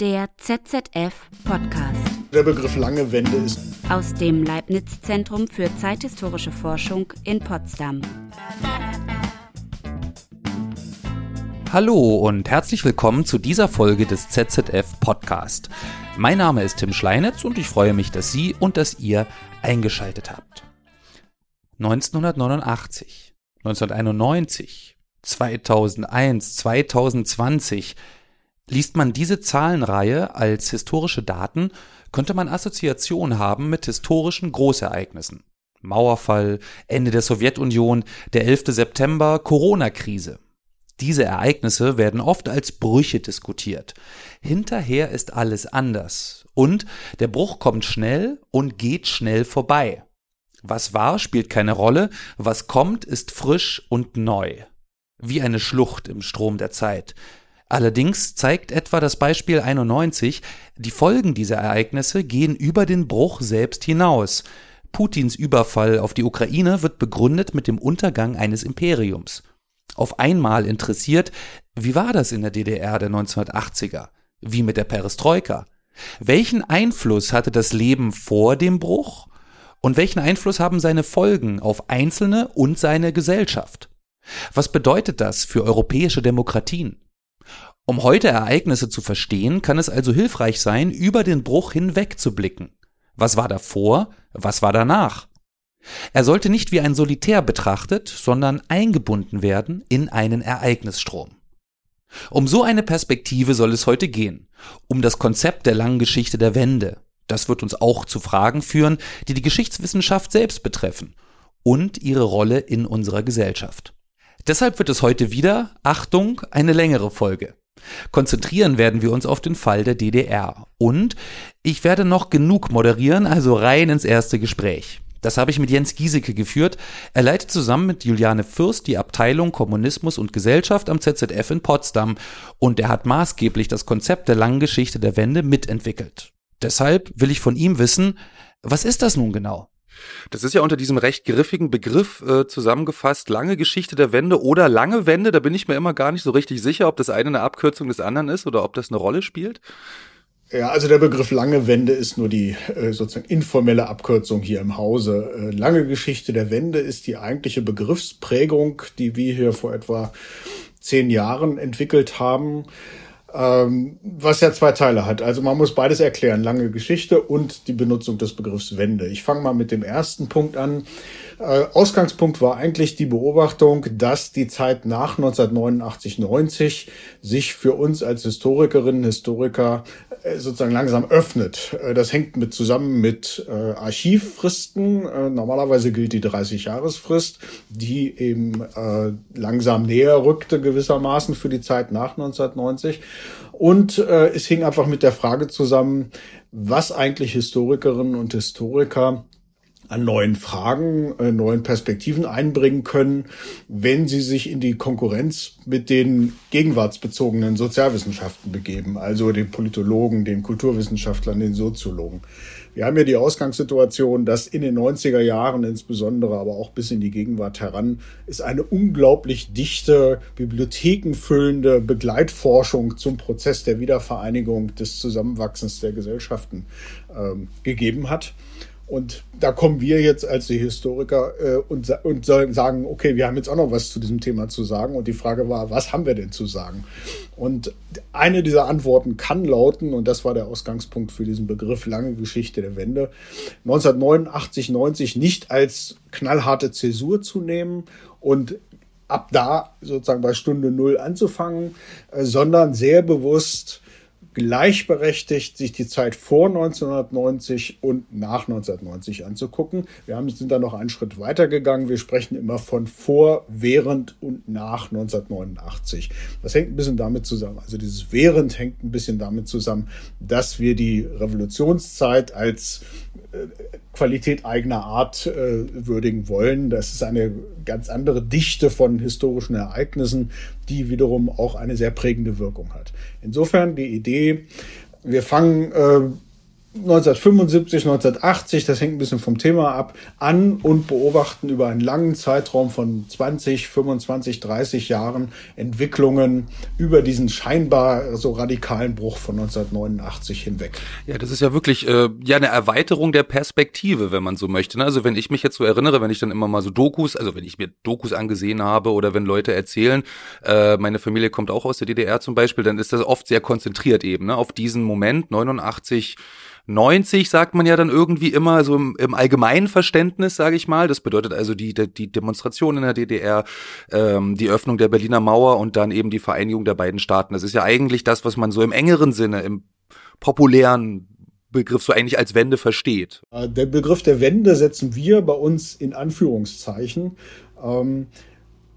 Der ZZF Podcast. Der Begriff lange Wende ist aus dem Leibniz Zentrum für zeithistorische Forschung in Potsdam. Hallo und herzlich willkommen zu dieser Folge des ZZF Podcast. Mein Name ist Tim Schleinitz und ich freue mich, dass Sie und dass ihr eingeschaltet habt. 1989, 1991, 2001, 2020 Liest man diese Zahlenreihe als historische Daten, könnte man Assoziation haben mit historischen Großereignissen. Mauerfall, Ende der Sowjetunion, der 11. September, Corona-Krise. Diese Ereignisse werden oft als Brüche diskutiert. Hinterher ist alles anders. Und der Bruch kommt schnell und geht schnell vorbei. Was war, spielt keine Rolle. Was kommt, ist frisch und neu. Wie eine Schlucht im Strom der Zeit. Allerdings zeigt etwa das Beispiel 91, die Folgen dieser Ereignisse gehen über den Bruch selbst hinaus. Putins Überfall auf die Ukraine wird begründet mit dem Untergang eines Imperiums. Auf einmal interessiert, wie war das in der DDR der 1980er? Wie mit der Perestroika? Welchen Einfluss hatte das Leben vor dem Bruch? Und welchen Einfluss haben seine Folgen auf Einzelne und seine Gesellschaft? Was bedeutet das für europäische Demokratien? Um heute Ereignisse zu verstehen, kann es also hilfreich sein, über den Bruch hinweg zu blicken. Was war davor? Was war danach? Er sollte nicht wie ein Solitär betrachtet, sondern eingebunden werden in einen Ereignisstrom. Um so eine Perspektive soll es heute gehen, um das Konzept der langen Geschichte der Wende. Das wird uns auch zu Fragen führen, die die Geschichtswissenschaft selbst betreffen und ihre Rolle in unserer Gesellschaft. Deshalb wird es heute wieder, Achtung, eine längere Folge. Konzentrieren werden wir uns auf den Fall der DDR. Und ich werde noch genug moderieren, also rein ins erste Gespräch. Das habe ich mit Jens Giesecke geführt. Er leitet zusammen mit Juliane Fürst die Abteilung Kommunismus und Gesellschaft am ZZF in Potsdam und er hat maßgeblich das Konzept der langen Geschichte der Wende mitentwickelt. Deshalb will ich von ihm wissen, was ist das nun genau? Das ist ja unter diesem recht griffigen Begriff äh, zusammengefasst, lange Geschichte der Wende oder lange Wende. Da bin ich mir immer gar nicht so richtig sicher, ob das eine eine Abkürzung des anderen ist oder ob das eine Rolle spielt. Ja, also der Begriff lange Wende ist nur die äh, sozusagen informelle Abkürzung hier im Hause. Äh, lange Geschichte der Wende ist die eigentliche Begriffsprägung, die wir hier vor etwa zehn Jahren entwickelt haben ähm, was ja zwei Teile hat. Also man muss beides erklären, lange Geschichte und die Benutzung des Begriffs Wende. Ich fange mal mit dem ersten Punkt an. Äh, Ausgangspunkt war eigentlich die Beobachtung, dass die Zeit nach 1989, 90 sich für uns als Historikerinnen, Historiker sozusagen langsam öffnet. Äh, das hängt mit zusammen mit äh, Archivfristen. Äh, normalerweise gilt die 30-Jahresfrist, die eben äh, langsam näher rückte gewissermaßen für die Zeit nach 1990. Und äh, es hing einfach mit der Frage zusammen, was eigentlich Historikerinnen und Historiker an neuen Fragen, äh, neuen Perspektiven einbringen können, wenn sie sich in die Konkurrenz mit den gegenwartsbezogenen Sozialwissenschaften begeben, also den Politologen, den Kulturwissenschaftlern, den Soziologen. Wir haben ja die Ausgangssituation, dass in den 90er Jahren insbesondere, aber auch bis in die Gegenwart heran, ist eine unglaublich dichte, bibliothekenfüllende Begleitforschung zum Prozess der Wiedervereinigung des Zusammenwachsens der Gesellschaften ähm, gegeben hat. Und da kommen wir jetzt als die Historiker äh, und, und sagen, okay, wir haben jetzt auch noch was zu diesem Thema zu sagen. Und die Frage war, was haben wir denn zu sagen? Und eine dieser Antworten kann lauten, und das war der Ausgangspunkt für diesen Begriff lange Geschichte der Wende, 1989, 90 nicht als knallharte Zäsur zu nehmen und ab da sozusagen bei Stunde Null anzufangen, äh, sondern sehr bewusst gleichberechtigt, sich die Zeit vor 1990 und nach 1990 anzugucken. Wir haben, sind da noch einen Schritt weiter gegangen. Wir sprechen immer von vor, während und nach 1989. Das hängt ein bisschen damit zusammen. Also dieses während hängt ein bisschen damit zusammen, dass wir die Revolutionszeit als Qualität eigener Art äh, würdigen wollen. Das ist eine ganz andere Dichte von historischen Ereignissen, die wiederum auch eine sehr prägende Wirkung hat. Insofern die Idee, wir fangen äh, 1975, 1980, das hängt ein bisschen vom Thema ab, an und beobachten über einen langen Zeitraum von 20, 25, 30 Jahren Entwicklungen über diesen scheinbar so radikalen Bruch von 1989 hinweg. Ja, das ist ja wirklich äh, ja eine Erweiterung der Perspektive, wenn man so möchte. Ne? Also wenn ich mich jetzt so erinnere, wenn ich dann immer mal so Dokus, also wenn ich mir Dokus angesehen habe oder wenn Leute erzählen, äh, meine Familie kommt auch aus der DDR zum Beispiel, dann ist das oft sehr konzentriert eben ne? auf diesen Moment 89 90 sagt man ja dann irgendwie immer so im, im allgemeinen Verständnis, sage ich mal. Das bedeutet also die, die Demonstration in der DDR, ähm, die Öffnung der Berliner Mauer und dann eben die Vereinigung der beiden Staaten. Das ist ja eigentlich das, was man so im engeren Sinne, im populären Begriff so eigentlich als Wende versteht. Äh, der Begriff der Wende setzen wir bei uns in Anführungszeichen. Ähm,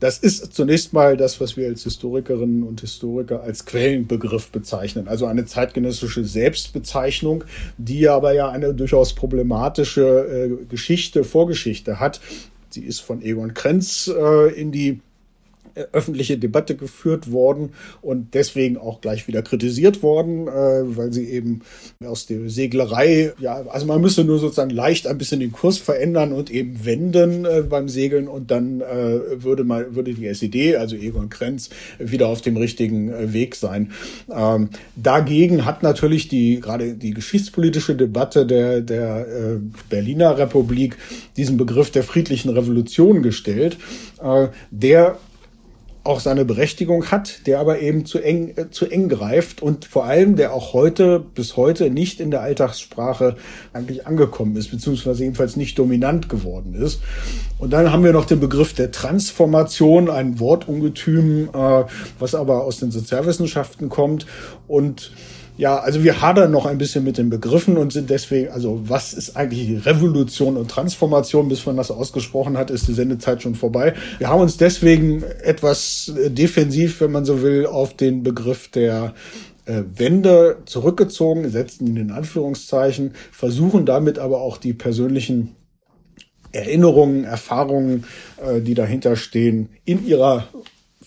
das ist zunächst mal das, was wir als Historikerinnen und Historiker als Quellenbegriff bezeichnen, also eine zeitgenössische Selbstbezeichnung, die aber ja eine durchaus problematische äh, Geschichte, Vorgeschichte hat. Sie ist von Egon Krenz äh, in die öffentliche Debatte geführt worden und deswegen auch gleich wieder kritisiert worden, äh, weil sie eben aus der Seglerei, ja, also man müsste nur sozusagen leicht ein bisschen den Kurs verändern und eben wenden äh, beim Segeln und dann äh, würde mal, würde die SED, also Egon Krenz, wieder auf dem richtigen äh, Weg sein. Ähm, dagegen hat natürlich die, gerade die geschichtspolitische Debatte der, der äh, Berliner Republik diesen Begriff der friedlichen Revolution gestellt, äh, der auch seine Berechtigung hat, der aber eben zu eng, äh, zu eng greift und vor allem der auch heute, bis heute nicht in der Alltagssprache eigentlich angekommen ist, beziehungsweise jedenfalls nicht dominant geworden ist. Und dann haben wir noch den Begriff der Transformation, ein Wortungetüm, äh, was aber aus den Sozialwissenschaften kommt und ja, also wir hadern noch ein bisschen mit den Begriffen und sind deswegen, also was ist eigentlich Revolution und Transformation? Bis man das ausgesprochen hat, ist die Sendezeit schon vorbei. Wir haben uns deswegen etwas äh, defensiv, wenn man so will, auf den Begriff der äh, Wende zurückgezogen, setzen in den Anführungszeichen, versuchen damit aber auch die persönlichen Erinnerungen, Erfahrungen, äh, die dahinter stehen, in ihrer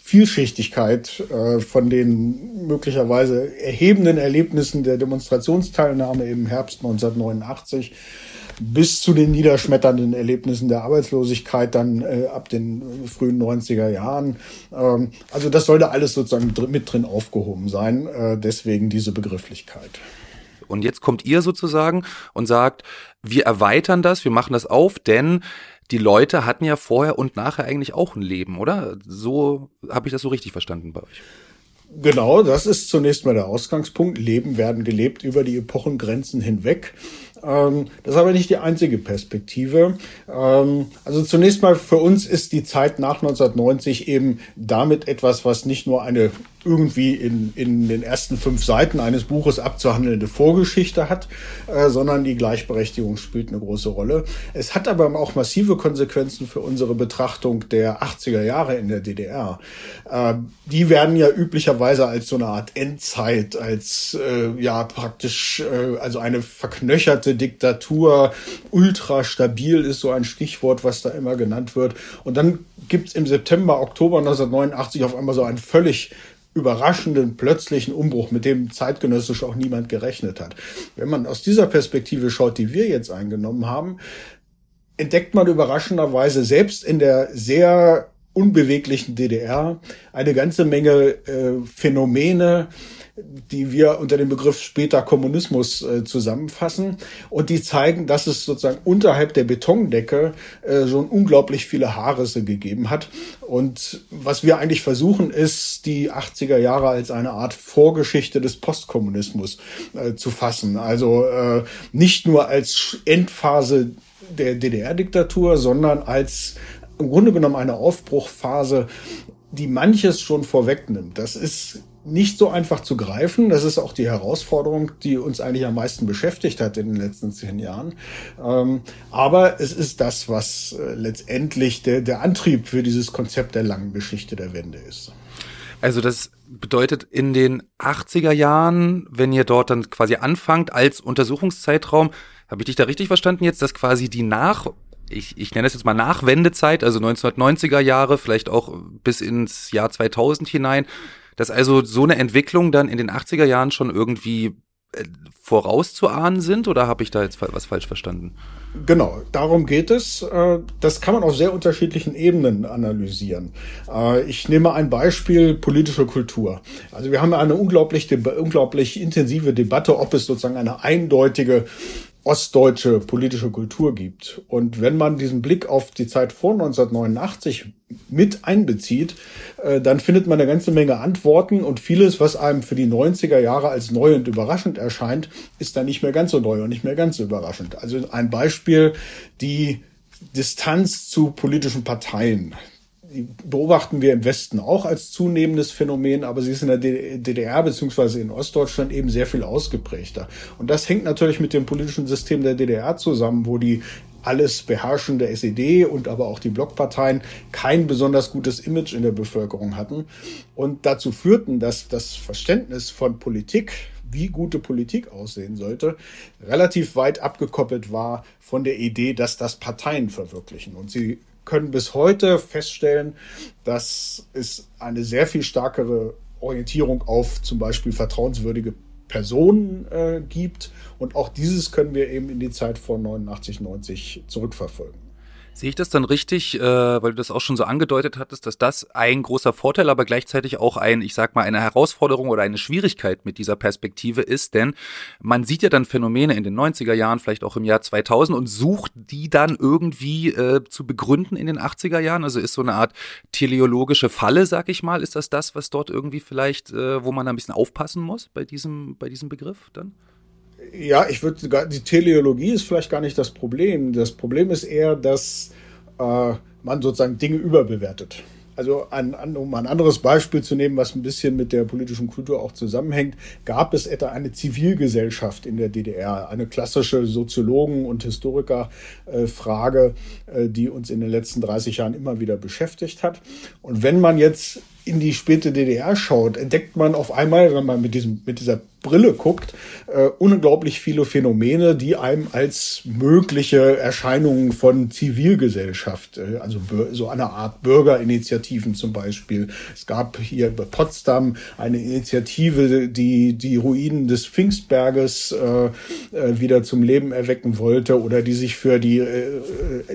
Vielschichtigkeit äh, von den möglicherweise erhebenden Erlebnissen der Demonstrationsteilnahme im Herbst 1989 bis zu den niederschmetternden Erlebnissen der Arbeitslosigkeit dann äh, ab den frühen 90er Jahren. Ähm, also das sollte alles sozusagen mit drin aufgehoben sein, äh, deswegen diese Begrifflichkeit. Und jetzt kommt ihr sozusagen und sagt, wir erweitern das, wir machen das auf, denn die Leute hatten ja vorher und nachher eigentlich auch ein Leben, oder? So habe ich das so richtig verstanden bei euch. Genau, das ist zunächst mal der Ausgangspunkt. Leben werden gelebt über die Epochengrenzen hinweg. Ähm, das ist aber nicht die einzige Perspektive. Ähm, also zunächst mal für uns ist die Zeit nach 1990 eben damit etwas, was nicht nur eine irgendwie in, in den ersten fünf Seiten eines Buches abzuhandelnde Vorgeschichte hat, äh, sondern die Gleichberechtigung spielt eine große Rolle. Es hat aber auch massive Konsequenzen für unsere Betrachtung der 80er Jahre in der DDR. Äh, die werden ja üblicherweise als so eine Art Endzeit, als äh, ja praktisch äh, also eine verknöcherte Diktatur, ultra stabil ist so ein Stichwort, was da immer genannt wird. Und dann gibt's im September, Oktober 1989 auf einmal so einen völlig überraschenden, plötzlichen Umbruch, mit dem zeitgenössisch auch niemand gerechnet hat. Wenn man aus dieser Perspektive schaut, die wir jetzt eingenommen haben, entdeckt man überraschenderweise selbst in der sehr unbeweglichen DDR eine ganze Menge äh, Phänomene, die wir unter dem Begriff später Kommunismus äh, zusammenfassen. Und die zeigen, dass es sozusagen unterhalb der Betondecke äh, schon unglaublich viele Haarrisse gegeben hat. Und was wir eigentlich versuchen, ist, die 80er Jahre als eine Art Vorgeschichte des Postkommunismus äh, zu fassen. Also äh, nicht nur als Endphase der DDR-Diktatur, sondern als im Grunde genommen eine Aufbruchphase, die manches schon vorwegnimmt. Das ist nicht so einfach zu greifen. Das ist auch die Herausforderung, die uns eigentlich am meisten beschäftigt hat in den letzten zehn Jahren. Ähm, aber es ist das, was äh, letztendlich der, der Antrieb für dieses Konzept der langen Geschichte der Wende ist. Also das bedeutet in den 80er Jahren, wenn ihr dort dann quasi anfangt als Untersuchungszeitraum, habe ich dich da richtig verstanden jetzt, dass quasi die nach ich, ich nenne es jetzt mal Nachwendezeit, also 1990er Jahre, vielleicht auch bis ins Jahr 2000 hinein, dass also so eine Entwicklung dann in den 80er Jahren schon irgendwie äh, vorauszuahnen sind oder habe ich da jetzt was falsch verstanden? Genau, darum geht es. Äh, das kann man auf sehr unterschiedlichen Ebenen analysieren. Äh, ich nehme ein Beispiel politische Kultur. Also wir haben eine unglaublich, unglaublich intensive Debatte, ob es sozusagen eine eindeutige ostdeutsche politische Kultur gibt. Und wenn man diesen Blick auf die Zeit vor 1989 mit einbezieht, äh, dann findet man eine ganze Menge Antworten und vieles, was einem für die 90er Jahre als neu und überraschend erscheint, ist dann nicht mehr ganz so neu und nicht mehr ganz so überraschend. Also ein Beispiel, die Distanz zu politischen Parteien beobachten wir im Westen auch als zunehmendes Phänomen, aber sie ist in der DDR beziehungsweise in Ostdeutschland eben sehr viel ausgeprägter. Und das hängt natürlich mit dem politischen System der DDR zusammen, wo die alles beherrschende SED und aber auch die Blockparteien kein besonders gutes Image in der Bevölkerung hatten und dazu führten, dass das Verständnis von Politik, wie gute Politik aussehen sollte, relativ weit abgekoppelt war von der Idee, dass das Parteien verwirklichen. Und sie können bis heute feststellen, dass es eine sehr viel stärkere Orientierung auf zum Beispiel vertrauenswürdige Personen äh, gibt. Und auch dieses können wir eben in die Zeit von 89, 90 zurückverfolgen. Sehe ich das dann richtig, äh, weil du das auch schon so angedeutet hattest, dass das ein großer Vorteil, aber gleichzeitig auch ein, ich sag mal, eine Herausforderung oder eine Schwierigkeit mit dieser Perspektive ist, denn man sieht ja dann Phänomene in den 90er Jahren, vielleicht auch im Jahr 2000 und sucht die dann irgendwie äh, zu begründen in den 80er Jahren. Also ist so eine Art teleologische Falle, sag ich mal. Ist das das, was dort irgendwie vielleicht, äh, wo man ein bisschen aufpassen muss bei diesem, bei diesem Begriff dann? Ja, ich würde sogar, die Teleologie ist vielleicht gar nicht das Problem. Das Problem ist eher, dass äh, man sozusagen Dinge überbewertet. Also ein, um ein anderes Beispiel zu nehmen, was ein bisschen mit der politischen Kultur auch zusammenhängt, gab es etwa eine Zivilgesellschaft in der DDR, eine klassische Soziologen- und Historikerfrage, äh, die uns in den letzten 30 Jahren immer wieder beschäftigt hat. Und wenn man jetzt in die späte DDR schaut, entdeckt man auf einmal, wenn man mit, diesem, mit dieser Brille guckt, äh, unglaublich viele Phänomene, die einem als mögliche Erscheinungen von Zivilgesellschaft, äh, also so eine Art Bürgerinitiativen zum Beispiel. Es gab hier bei Potsdam eine Initiative, die die Ruinen des Pfingstberges äh, äh, wieder zum Leben erwecken wollte oder die sich für die äh,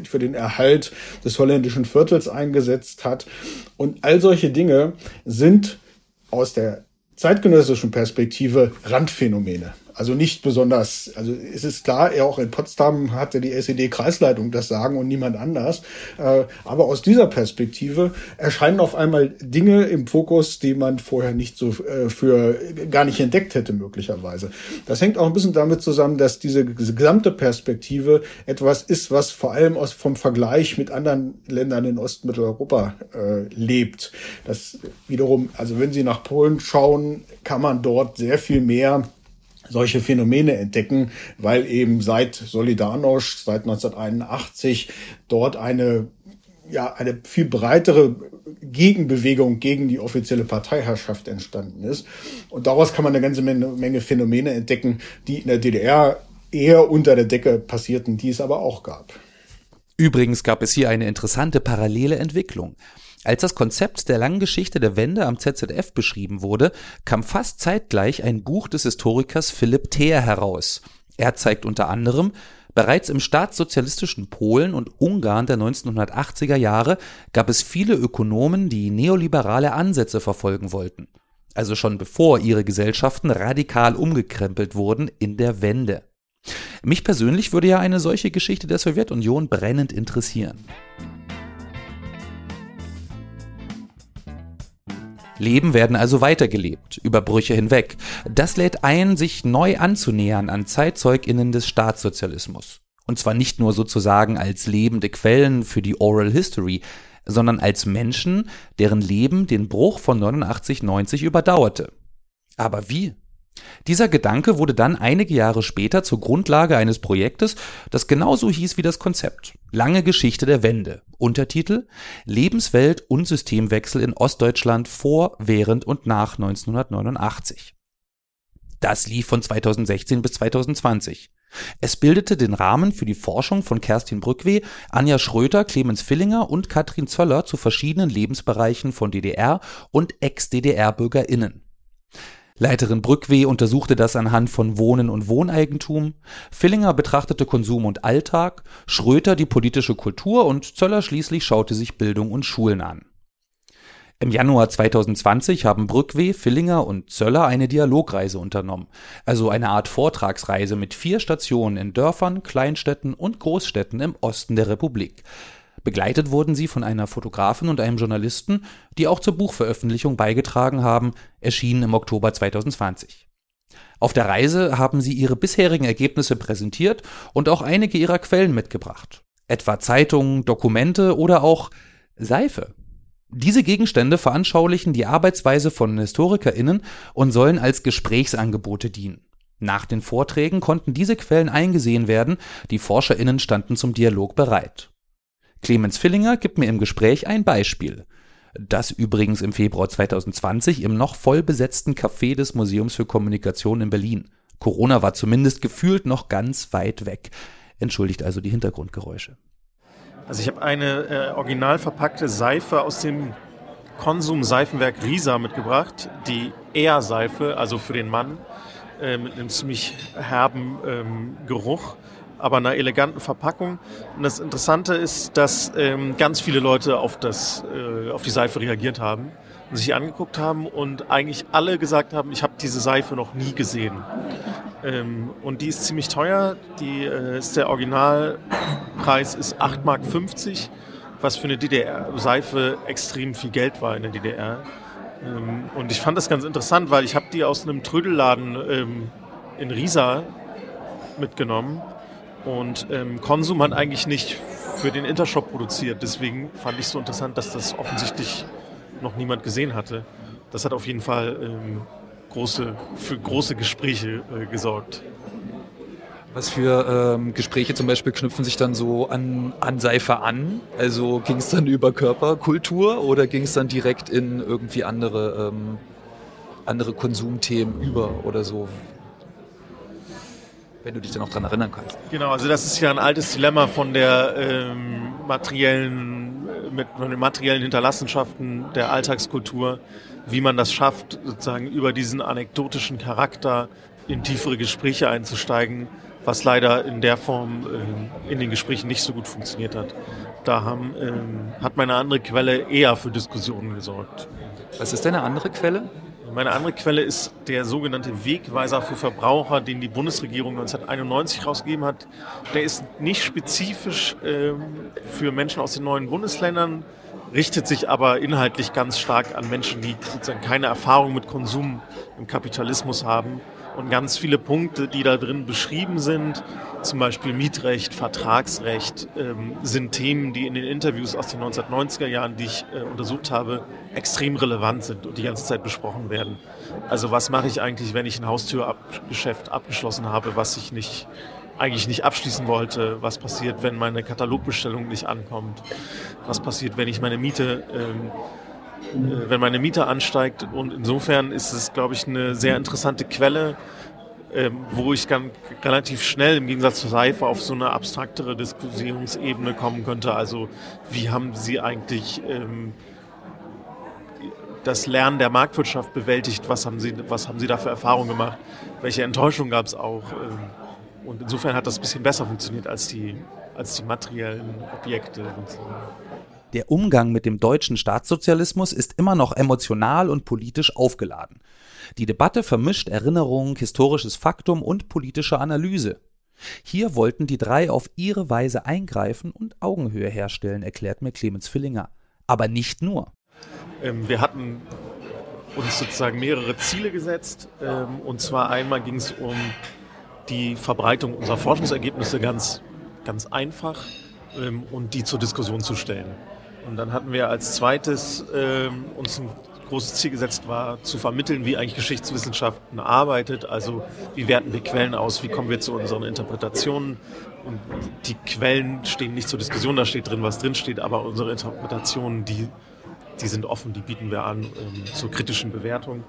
für den Erhalt des holländischen Viertels eingesetzt hat. Und all solche Dinge sind aus der zeitgenössischen Perspektive Randphänomene. Also nicht besonders, also es ist klar, auch in Potsdam hatte die SED-Kreisleitung das Sagen und niemand anders. Äh, aber aus dieser Perspektive erscheinen auf einmal Dinge im Fokus, die man vorher nicht so äh, für gar nicht entdeckt hätte, möglicherweise. Das hängt auch ein bisschen damit zusammen, dass diese gesamte Perspektive etwas ist, was vor allem aus, vom Vergleich mit anderen Ländern in Ostmitteleuropa äh, lebt. Das wiederum, also wenn Sie nach Polen schauen, kann man dort sehr viel mehr solche Phänomene entdecken, weil eben seit Solidarność, seit 1981 dort eine ja, eine viel breitere Gegenbewegung gegen die offizielle Parteiherrschaft entstanden ist. Und daraus kann man eine ganze Menge Phänomene entdecken, die in der DDR eher unter der Decke passierten, die es aber auch gab. Übrigens gab es hier eine interessante parallele Entwicklung. Als das Konzept der langen Geschichte der Wende am ZZF beschrieben wurde, kam fast zeitgleich ein Buch des Historikers Philipp Theer heraus. Er zeigt unter anderem, bereits im staatssozialistischen Polen und Ungarn der 1980er Jahre gab es viele Ökonomen, die neoliberale Ansätze verfolgen wollten. Also schon bevor ihre Gesellschaften radikal umgekrempelt wurden in der Wende. Mich persönlich würde ja eine solche Geschichte der Sowjetunion brennend interessieren. Leben werden also weitergelebt, über Brüche hinweg. Das lädt ein, sich neu anzunähern an ZeitzeugInnen des Staatssozialismus. Und zwar nicht nur sozusagen als lebende Quellen für die Oral History, sondern als Menschen, deren Leben den Bruch von 89-90 überdauerte. Aber wie? Dieser Gedanke wurde dann einige Jahre später zur Grundlage eines Projektes, das genauso hieß wie das Konzept. Lange Geschichte der Wende. Untertitel Lebenswelt und Systemwechsel in Ostdeutschland vor, während und nach 1989. Das lief von 2016 bis 2020. Es bildete den Rahmen für die Forschung von Kerstin Brückweh, Anja Schröter, Clemens Villinger und Katrin Zöller zu verschiedenen Lebensbereichen von DDR und Ex-DDR-BürgerInnen. Leiterin Brückweh untersuchte das anhand von Wohnen und Wohneigentum, Villinger betrachtete Konsum und Alltag, Schröter die politische Kultur und Zöller schließlich schaute sich Bildung und Schulen an. Im Januar 2020 haben Brückweh, Villinger und Zöller eine Dialogreise unternommen, also eine Art Vortragsreise mit vier Stationen in Dörfern, Kleinstädten und Großstädten im Osten der Republik. Begleitet wurden sie von einer Fotografin und einem Journalisten, die auch zur Buchveröffentlichung beigetragen haben, erschienen im Oktober 2020. Auf der Reise haben sie ihre bisherigen Ergebnisse präsentiert und auch einige ihrer Quellen mitgebracht, etwa Zeitungen, Dokumente oder auch Seife. Diese Gegenstände veranschaulichen die Arbeitsweise von HistorikerInnen und sollen als Gesprächsangebote dienen. Nach den Vorträgen konnten diese Quellen eingesehen werden, die ForscherInnen standen zum Dialog bereit. Clemens Villinger gibt mir im Gespräch ein Beispiel. Das übrigens im Februar 2020 im noch voll besetzten Café des Museums für Kommunikation in Berlin. Corona war zumindest gefühlt noch ganz weit weg. Entschuldigt also die Hintergrundgeräusche. Also ich habe eine äh, original verpackte Seife aus dem Konsum-Seifenwerk Risa mitgebracht. Die Air-Seife, also für den Mann, äh, mit einem ziemlich herben ähm, Geruch, aber einer eleganten Verpackung. Und das Interessante ist, dass ähm, ganz viele Leute auf, das, äh, auf die Seife reagiert haben sich angeguckt haben und eigentlich alle gesagt haben, ich habe diese Seife noch nie gesehen. Ähm, und die ist ziemlich teuer. Die äh, ist der Originalpreis ist 8,50 Mark, was für eine DDR-Seife extrem viel Geld war in der DDR. Ähm, und ich fand das ganz interessant, weil ich habe die aus einem Trödelladen ähm, in Riesa mitgenommen. Und ähm, Konsum hat eigentlich nicht für den Intershop produziert. Deswegen fand ich es so interessant, dass das offensichtlich noch niemand gesehen hatte. Das hat auf jeden Fall ähm, große, für große Gespräche äh, gesorgt. Was für ähm, Gespräche zum Beispiel knüpfen sich dann so an, an Seife an? Also ging es dann über Körperkultur oder ging es dann direkt in irgendwie andere, ähm, andere Konsumthemen über oder so? Wenn du dich dann auch daran erinnern kannst. Genau, also das ist ja ein altes Dilemma von der ähm, materiellen, äh, mit von den materiellen Hinterlassenschaften der Alltagskultur wie man das schafft, sozusagen über diesen anekdotischen Charakter in tiefere Gespräche einzusteigen, was leider in der Form äh, in den Gesprächen nicht so gut funktioniert hat. Da haben, ähm, hat meine andere Quelle eher für Diskussionen gesorgt. Was ist denn eine andere Quelle? Meine andere Quelle ist der sogenannte Wegweiser für Verbraucher, den die Bundesregierung 1991 rausgegeben hat. Der ist nicht spezifisch ähm, für Menschen aus den neuen Bundesländern richtet sich aber inhaltlich ganz stark an Menschen, die sozusagen keine Erfahrung mit Konsum im Kapitalismus haben. Und ganz viele Punkte, die da drin beschrieben sind, zum Beispiel Mietrecht, Vertragsrecht, ähm, sind Themen, die in den Interviews aus den 1990er Jahren, die ich äh, untersucht habe, extrem relevant sind und die ganze Zeit besprochen werden. Also was mache ich eigentlich, wenn ich ein Haustürgeschäft abgeschlossen habe, was ich nicht eigentlich nicht abschließen wollte. Was passiert, wenn meine Katalogbestellung nicht ankommt? Was passiert, wenn ich meine Miete, ähm, äh, wenn meine Miete ansteigt? Und insofern ist es, glaube ich, eine sehr interessante Quelle, ähm, wo ich dann relativ schnell im Gegensatz zur Seife auf so eine abstraktere Diskussionsebene kommen könnte. Also wie haben Sie eigentlich ähm, das Lernen der Marktwirtschaft bewältigt? Was haben Sie, was haben Sie da für Erfahrungen gemacht? Welche Enttäuschung gab es auch? Ähm, und insofern hat das ein bisschen besser funktioniert als die, als die materiellen Objekte. Der Umgang mit dem deutschen Staatssozialismus ist immer noch emotional und politisch aufgeladen. Die Debatte vermischt Erinnerung, historisches Faktum und politische Analyse. Hier wollten die drei auf ihre Weise eingreifen und Augenhöhe herstellen, erklärt mir Clemens Villinger. Aber nicht nur. Ähm, wir hatten uns sozusagen mehrere Ziele gesetzt. Ähm, und zwar einmal ging es um die Verbreitung unserer Forschungsergebnisse ganz, ganz einfach ähm, und die zur Diskussion zu stellen. Und dann hatten wir als zweites ähm, uns ein großes Ziel gesetzt war, zu vermitteln, wie eigentlich Geschichtswissenschaften arbeitet. Also wie werten wir Quellen aus, wie kommen wir zu unseren Interpretationen. Und die Quellen stehen nicht zur Diskussion, da steht drin, was drin steht, aber unsere Interpretationen, die, die sind offen, die bieten wir an ähm, zur kritischen Bewertung.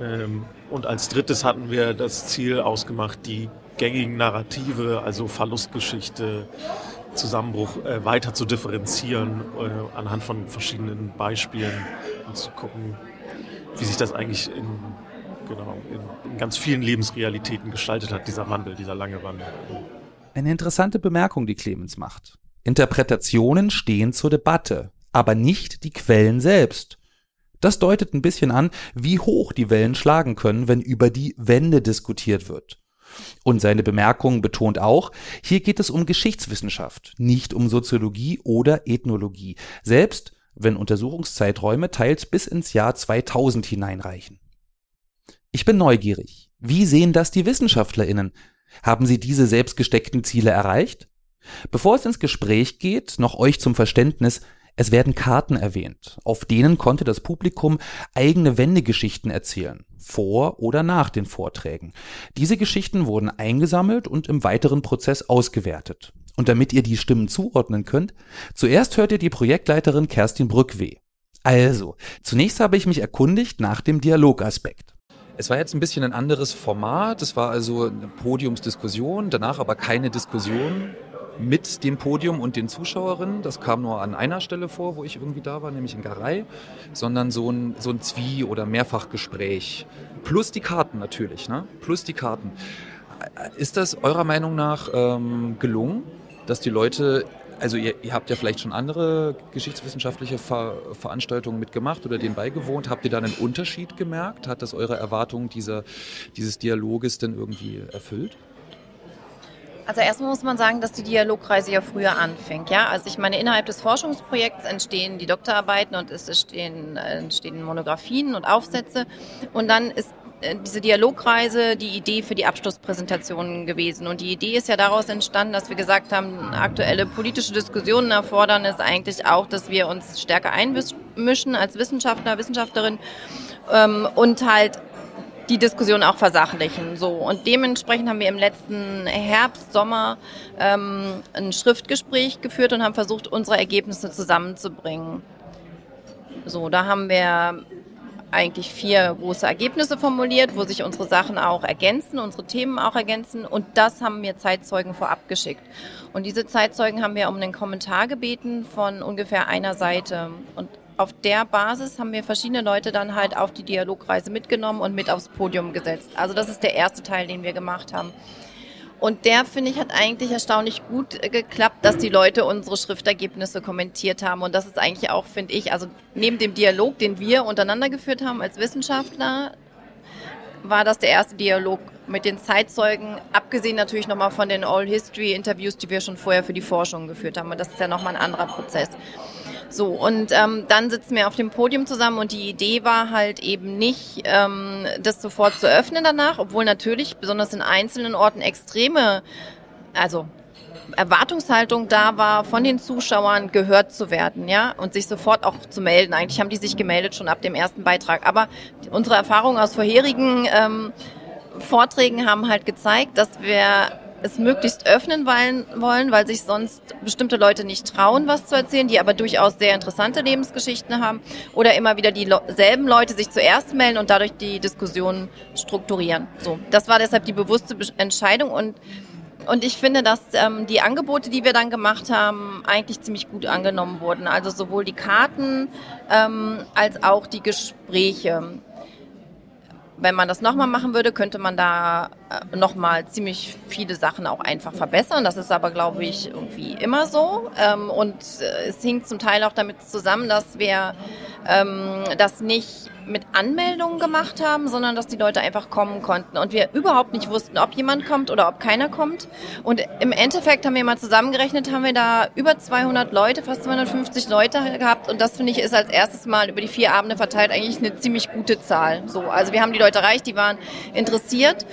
Ähm, und als drittes hatten wir das Ziel ausgemacht, die gängigen Narrative, also Verlustgeschichte, Zusammenbruch äh, weiter zu differenzieren äh, anhand von verschiedenen Beispielen und zu gucken, wie sich das eigentlich in, genau, in, in ganz vielen Lebensrealitäten gestaltet hat, dieser Wandel, dieser lange Wandel. Eine interessante Bemerkung, die Clemens macht. Interpretationen stehen zur Debatte, aber nicht die Quellen selbst. Das deutet ein bisschen an, wie hoch die Wellen schlagen können, wenn über die Wende diskutiert wird. Und seine Bemerkung betont auch, hier geht es um Geschichtswissenschaft, nicht um Soziologie oder Ethnologie, selbst wenn Untersuchungszeiträume teils bis ins Jahr 2000 hineinreichen. Ich bin neugierig. Wie sehen das die Wissenschaftlerinnen? Haben sie diese selbstgesteckten Ziele erreicht? Bevor es ins Gespräch geht, noch euch zum Verständnis, es werden Karten erwähnt, auf denen konnte das Publikum eigene Wendegeschichten erzählen, vor oder nach den Vorträgen. Diese Geschichten wurden eingesammelt und im weiteren Prozess ausgewertet. Und damit ihr die Stimmen zuordnen könnt, zuerst hört ihr die Projektleiterin Kerstin Brückweh. Also, zunächst habe ich mich erkundigt nach dem Dialogaspekt. Es war jetzt ein bisschen ein anderes Format. Es war also eine Podiumsdiskussion, danach aber keine Diskussion mit dem Podium und den Zuschauerinnen. Das kam nur an einer Stelle vor, wo ich irgendwie da war, nämlich in Garei, sondern so ein, so ein Zwie- oder Mehrfachgespräch. Plus die Karten natürlich, ne? Plus die Karten. Ist das eurer Meinung nach ähm, gelungen, dass die Leute also ihr, ihr, habt ja vielleicht schon andere geschichtswissenschaftliche Ver Veranstaltungen mitgemacht oder denen beigewohnt. Habt ihr da einen Unterschied gemerkt? Hat das eure Erwartungen dieser, dieses Dialoges denn irgendwie erfüllt? Also erstmal muss man sagen, dass die Dialogreise ja früher anfängt. Ja? Also ich meine, innerhalb des Forschungsprojekts entstehen die Doktorarbeiten und es entstehen, entstehen Monographien und Aufsätze. Und dann ist äh, diese Dialogreise die Idee für die Abschlusspräsentation gewesen. Und die Idee ist ja daraus entstanden, dass wir gesagt haben, aktuelle politische Diskussionen erfordern es eigentlich auch, dass wir uns stärker einmischen als Wissenschaftler, Wissenschaftlerin ähm, und halt die Diskussion auch versachlichen. So und dementsprechend haben wir im letzten Herbst, Sommer ähm, ein Schriftgespräch geführt und haben versucht, unsere Ergebnisse zusammenzubringen. So, da haben wir eigentlich vier große Ergebnisse formuliert, wo sich unsere Sachen auch ergänzen, unsere Themen auch ergänzen. Und das haben mir Zeitzeugen vorab geschickt. Und diese Zeitzeugen haben wir um einen Kommentar gebeten von ungefähr einer Seite. Und auf der Basis haben wir verschiedene Leute dann halt auf die Dialogreise mitgenommen und mit aufs Podium gesetzt. Also das ist der erste Teil, den wir gemacht haben. Und der, finde ich, hat eigentlich erstaunlich gut äh, geklappt, dass die Leute unsere Schriftergebnisse kommentiert haben. Und das ist eigentlich auch, finde ich, also neben dem Dialog, den wir untereinander geführt haben als Wissenschaftler, war das der erste Dialog mit den Zeitzeugen, abgesehen natürlich nochmal von den All History Interviews, die wir schon vorher für die Forschung geführt haben. Das ist ja nochmal ein anderer Prozess. So, und ähm, dann sitzen wir auf dem Podium zusammen und die Idee war halt eben nicht, ähm, das sofort zu öffnen danach, obwohl natürlich besonders in einzelnen Orten extreme, also Erwartungshaltung da war, von den Zuschauern gehört zu werden, ja, und sich sofort auch zu melden. Eigentlich haben die sich gemeldet schon ab dem ersten Beitrag. Aber unsere Erfahrungen aus vorherigen ähm, Vorträgen haben halt gezeigt, dass wir es möglichst öffnen wollen, weil sich sonst bestimmte Leute nicht trauen, was zu erzählen, die aber durchaus sehr interessante Lebensgeschichten haben oder immer wieder dieselben Leute sich zuerst melden und dadurch die Diskussion strukturieren. So, das war deshalb die bewusste Entscheidung und und ich finde, dass ähm, die Angebote, die wir dann gemacht haben, eigentlich ziemlich gut angenommen wurden. Also sowohl die Karten ähm, als auch die Gespräche wenn man das nochmal machen würde, könnte man da äh, nochmal ziemlich viele Sachen auch einfach verbessern. Das ist aber, glaube ich, irgendwie immer so. Ähm, und äh, es hing zum Teil auch damit zusammen, dass wir ähm, das nicht mit Anmeldungen gemacht haben, sondern dass die Leute einfach kommen konnten und wir überhaupt nicht wussten, ob jemand kommt oder ob keiner kommt. Und im Endeffekt haben wir mal zusammengerechnet, haben wir da über 200 Leute, fast 250 Leute gehabt und das finde ich ist als erstes Mal über die vier Abende verteilt eigentlich eine ziemlich gute Zahl. So, also wir haben die Leute erreicht, die waren interessiert.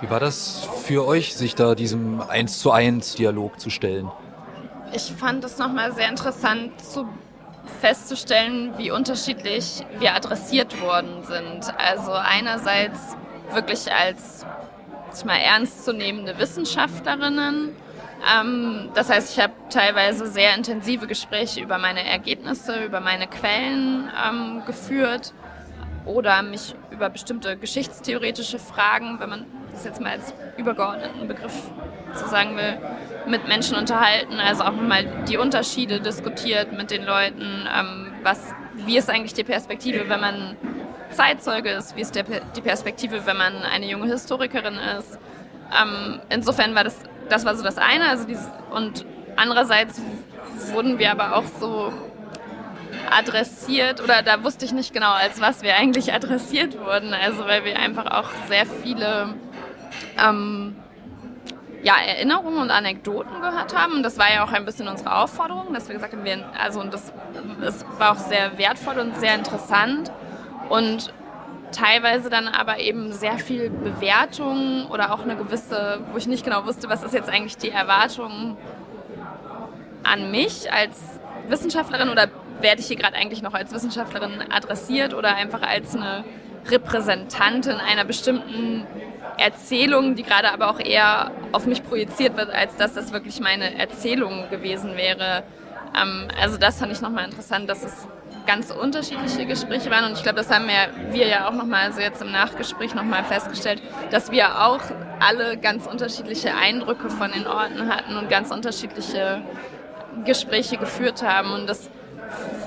Wie war das für euch, sich da diesem 1 zu 1 Dialog zu stellen? Ich fand es nochmal sehr interessant zu festzustellen, wie unterschiedlich wir adressiert worden sind. Also einerseits wirklich als mal ernstzunehmende Wissenschaftlerinnen. Ähm, das heißt, ich habe teilweise sehr intensive Gespräche über meine Ergebnisse, über meine Quellen ähm, geführt oder mich über bestimmte geschichtstheoretische Fragen, wenn man das jetzt mal als übergeordneten Begriff so sagen will, mit Menschen unterhalten, also auch mal die Unterschiede diskutiert mit den Leuten, ähm, was, wie ist eigentlich die Perspektive, wenn man Zeitzeuge ist, wie ist der, die Perspektive, wenn man eine junge Historikerin ist. Ähm, insofern war das, das war so das eine. Also dieses, und andererseits wurden wir aber auch so adressiert oder da wusste ich nicht genau, als was wir eigentlich adressiert wurden. Also weil wir einfach auch sehr viele ähm, ja, Erinnerungen und Anekdoten gehört haben. Und das war ja auch ein bisschen unsere Aufforderung, dass wir gesagt haben, wir, also und das, das war auch sehr wertvoll und sehr interessant. Und teilweise dann aber eben sehr viel Bewertung oder auch eine gewisse, wo ich nicht genau wusste, was ist jetzt eigentlich die Erwartung an mich als Wissenschaftlerin oder werde ich hier gerade eigentlich noch als Wissenschaftlerin adressiert oder einfach als eine Repräsentantin einer bestimmten Erzählung, die gerade aber auch eher auf mich projiziert wird, als dass das wirklich meine Erzählung gewesen wäre. Ähm, also das fand ich nochmal interessant, dass es ganz unterschiedliche Gespräche waren und ich glaube, das haben wir, wir ja auch nochmal, also jetzt im Nachgespräch nochmal festgestellt, dass wir auch alle ganz unterschiedliche Eindrücke von den Orten hatten und ganz unterschiedliche Gespräche geführt haben und das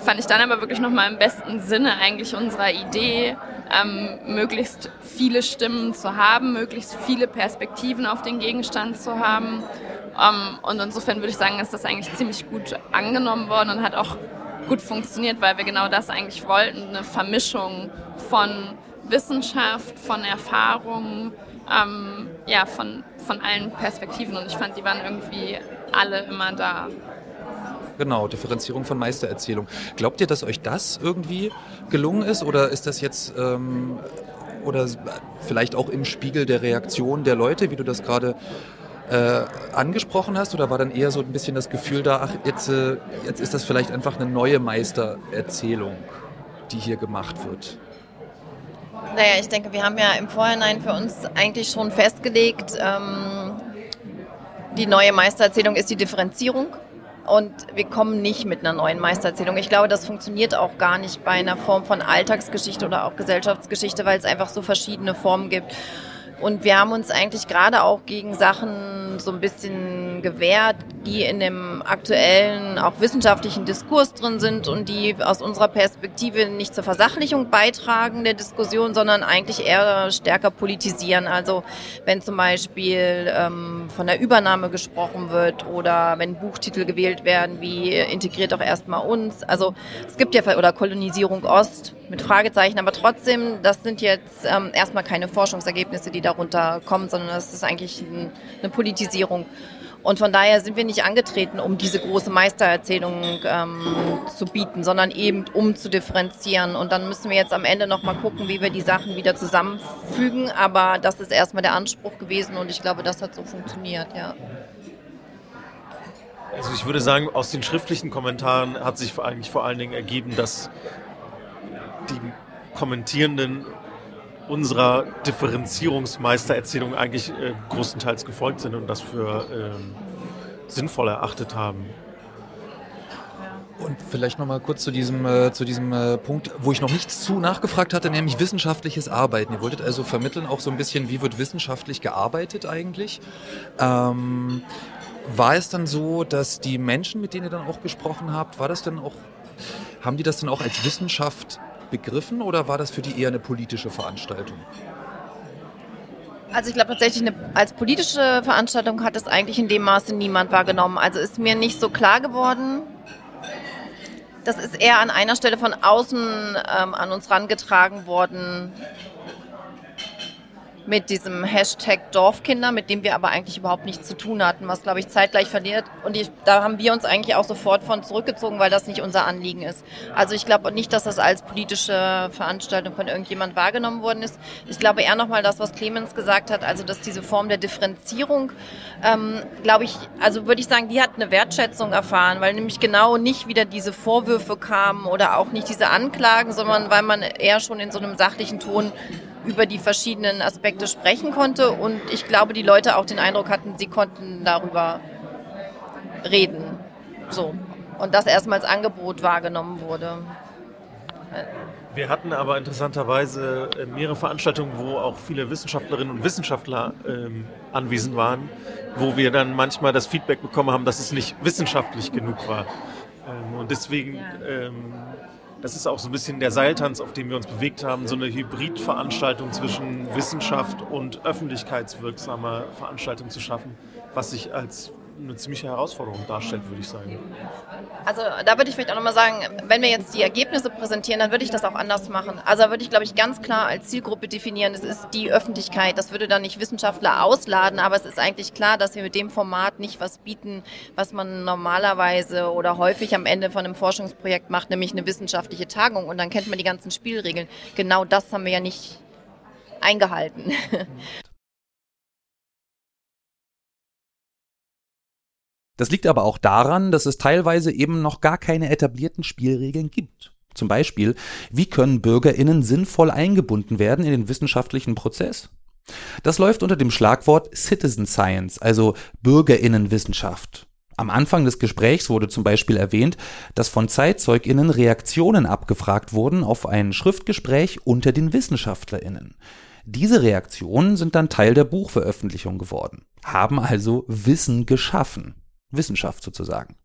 fand ich dann aber wirklich nochmal im besten Sinne eigentlich unserer Idee, ähm, möglichst viele Stimmen zu haben, möglichst viele Perspektiven auf den Gegenstand zu haben. Ähm, und insofern würde ich sagen, ist das eigentlich ziemlich gut angenommen worden und hat auch gut funktioniert, weil wir genau das eigentlich wollten, eine Vermischung von Wissenschaft, von Erfahrungen, ähm, ja, von, von allen Perspektiven. Und ich fand, die waren irgendwie alle immer da. Genau, Differenzierung von Meistererzählung. Glaubt ihr, dass euch das irgendwie gelungen ist oder ist das jetzt ähm, oder vielleicht auch im Spiegel der Reaktion der Leute, wie du das gerade äh, angesprochen hast, oder war dann eher so ein bisschen das Gefühl da, ach, jetzt, äh, jetzt ist das vielleicht einfach eine neue Meistererzählung, die hier gemacht wird? Naja, ich denke, wir haben ja im Vorhinein für uns eigentlich schon festgelegt, ähm, die neue Meistererzählung ist die Differenzierung und wir kommen nicht mit einer neuen Meistererzählung. Ich glaube, das funktioniert auch gar nicht bei einer Form von Alltagsgeschichte oder auch Gesellschaftsgeschichte, weil es einfach so verschiedene Formen gibt. Und wir haben uns eigentlich gerade auch gegen Sachen so ein bisschen gewehrt, die in dem aktuellen, auch wissenschaftlichen Diskurs drin sind und die aus unserer Perspektive nicht zur Versachlichung beitragen der Diskussion, sondern eigentlich eher stärker politisieren. Also wenn zum Beispiel ähm, von der Übernahme gesprochen wird oder wenn Buchtitel gewählt werden, wie integriert auch erstmal uns. Also es gibt ja, oder Kolonisierung Ost mit Fragezeichen, aber trotzdem, das sind jetzt ähm, erstmal keine Forschungsergebnisse, die darunter kommen, sondern das ist eigentlich ein, eine Politisierung. Und von daher sind wir nicht angetreten, um diese große Meistererzählung ähm, zu bieten, sondern eben um zu differenzieren. Und dann müssen wir jetzt am Ende nochmal gucken, wie wir die Sachen wieder zusammenfügen. Aber das ist erstmal der Anspruch gewesen und ich glaube, das hat so funktioniert, ja. Also ich würde sagen, aus den schriftlichen Kommentaren hat sich eigentlich vor allen Dingen ergeben, dass die Kommentierenden unserer Differenzierungsmeistererzählung eigentlich äh, großenteils gefolgt sind und das für ähm, sinnvoll erachtet haben. Und vielleicht noch mal kurz zu diesem, äh, zu diesem äh, Punkt, wo ich noch nicht zu nachgefragt hatte, nämlich wissenschaftliches Arbeiten. Ihr wolltet also vermitteln auch so ein bisschen, wie wird wissenschaftlich gearbeitet eigentlich. Ähm, war es dann so, dass die Menschen, mit denen ihr dann auch gesprochen habt, war das dann auch, haben die das dann auch als Wissenschaft begriffen oder war das für die eher eine politische Veranstaltung? Also ich glaube tatsächlich, eine, als politische Veranstaltung hat es eigentlich in dem Maße niemand wahrgenommen. Also ist mir nicht so klar geworden. Das ist eher an einer Stelle von außen ähm, an uns rangetragen worden, mit diesem Hashtag Dorfkinder, mit dem wir aber eigentlich überhaupt nichts zu tun hatten, was, glaube ich, zeitgleich verliert. Und ich, da haben wir uns eigentlich auch sofort von zurückgezogen, weil das nicht unser Anliegen ist. Also ich glaube nicht, dass das als politische Veranstaltung von irgendjemand wahrgenommen worden ist. Ich glaube eher nochmal das, was Clemens gesagt hat, also dass diese Form der Differenzierung, ähm, glaube ich, also würde ich sagen, die hat eine Wertschätzung erfahren, weil nämlich genau nicht wieder diese Vorwürfe kamen oder auch nicht diese Anklagen, sondern weil man eher schon in so einem sachlichen Ton über die verschiedenen Aspekte sprechen konnte und ich glaube, die Leute auch den Eindruck hatten, sie konnten darüber reden. So. Und das erstmals Angebot wahrgenommen wurde. Wir hatten aber interessanterweise äh, mehrere Veranstaltungen, wo auch viele Wissenschaftlerinnen und Wissenschaftler ähm, anwesend waren, wo wir dann manchmal das Feedback bekommen haben, dass es nicht wissenschaftlich genug war. Ähm, und deswegen ähm, das ist auch so ein bisschen der Seiltanz, auf dem wir uns bewegt haben, so eine Hybridveranstaltung zwischen Wissenschaft und öffentlichkeitswirksame Veranstaltung zu schaffen, was sich als eine ziemliche Herausforderung darstellt, würde ich sagen. Also da würde ich vielleicht auch nochmal sagen, wenn wir jetzt die Ergebnisse präsentieren, dann würde ich das auch anders machen. Also da würde ich, glaube ich, ganz klar als Zielgruppe definieren, es ist die Öffentlichkeit. Das würde dann nicht Wissenschaftler ausladen, aber es ist eigentlich klar, dass wir mit dem Format nicht was bieten, was man normalerweise oder häufig am Ende von einem Forschungsprojekt macht, nämlich eine wissenschaftliche Tagung und dann kennt man die ganzen Spielregeln. Genau das haben wir ja nicht eingehalten. Das liegt aber auch daran, dass es teilweise eben noch gar keine etablierten Spielregeln gibt. Zum Beispiel, wie können Bürgerinnen sinnvoll eingebunden werden in den wissenschaftlichen Prozess? Das läuft unter dem Schlagwort Citizen Science, also Bürgerinnenwissenschaft. Am Anfang des Gesprächs wurde zum Beispiel erwähnt, dass von ZeitzeugInnen Reaktionen abgefragt wurden auf ein Schriftgespräch unter den WissenschaftlerInnen. Diese Reaktionen sind dann Teil der Buchveröffentlichung geworden, haben also Wissen geschaffen. Wissenschaft sozusagen.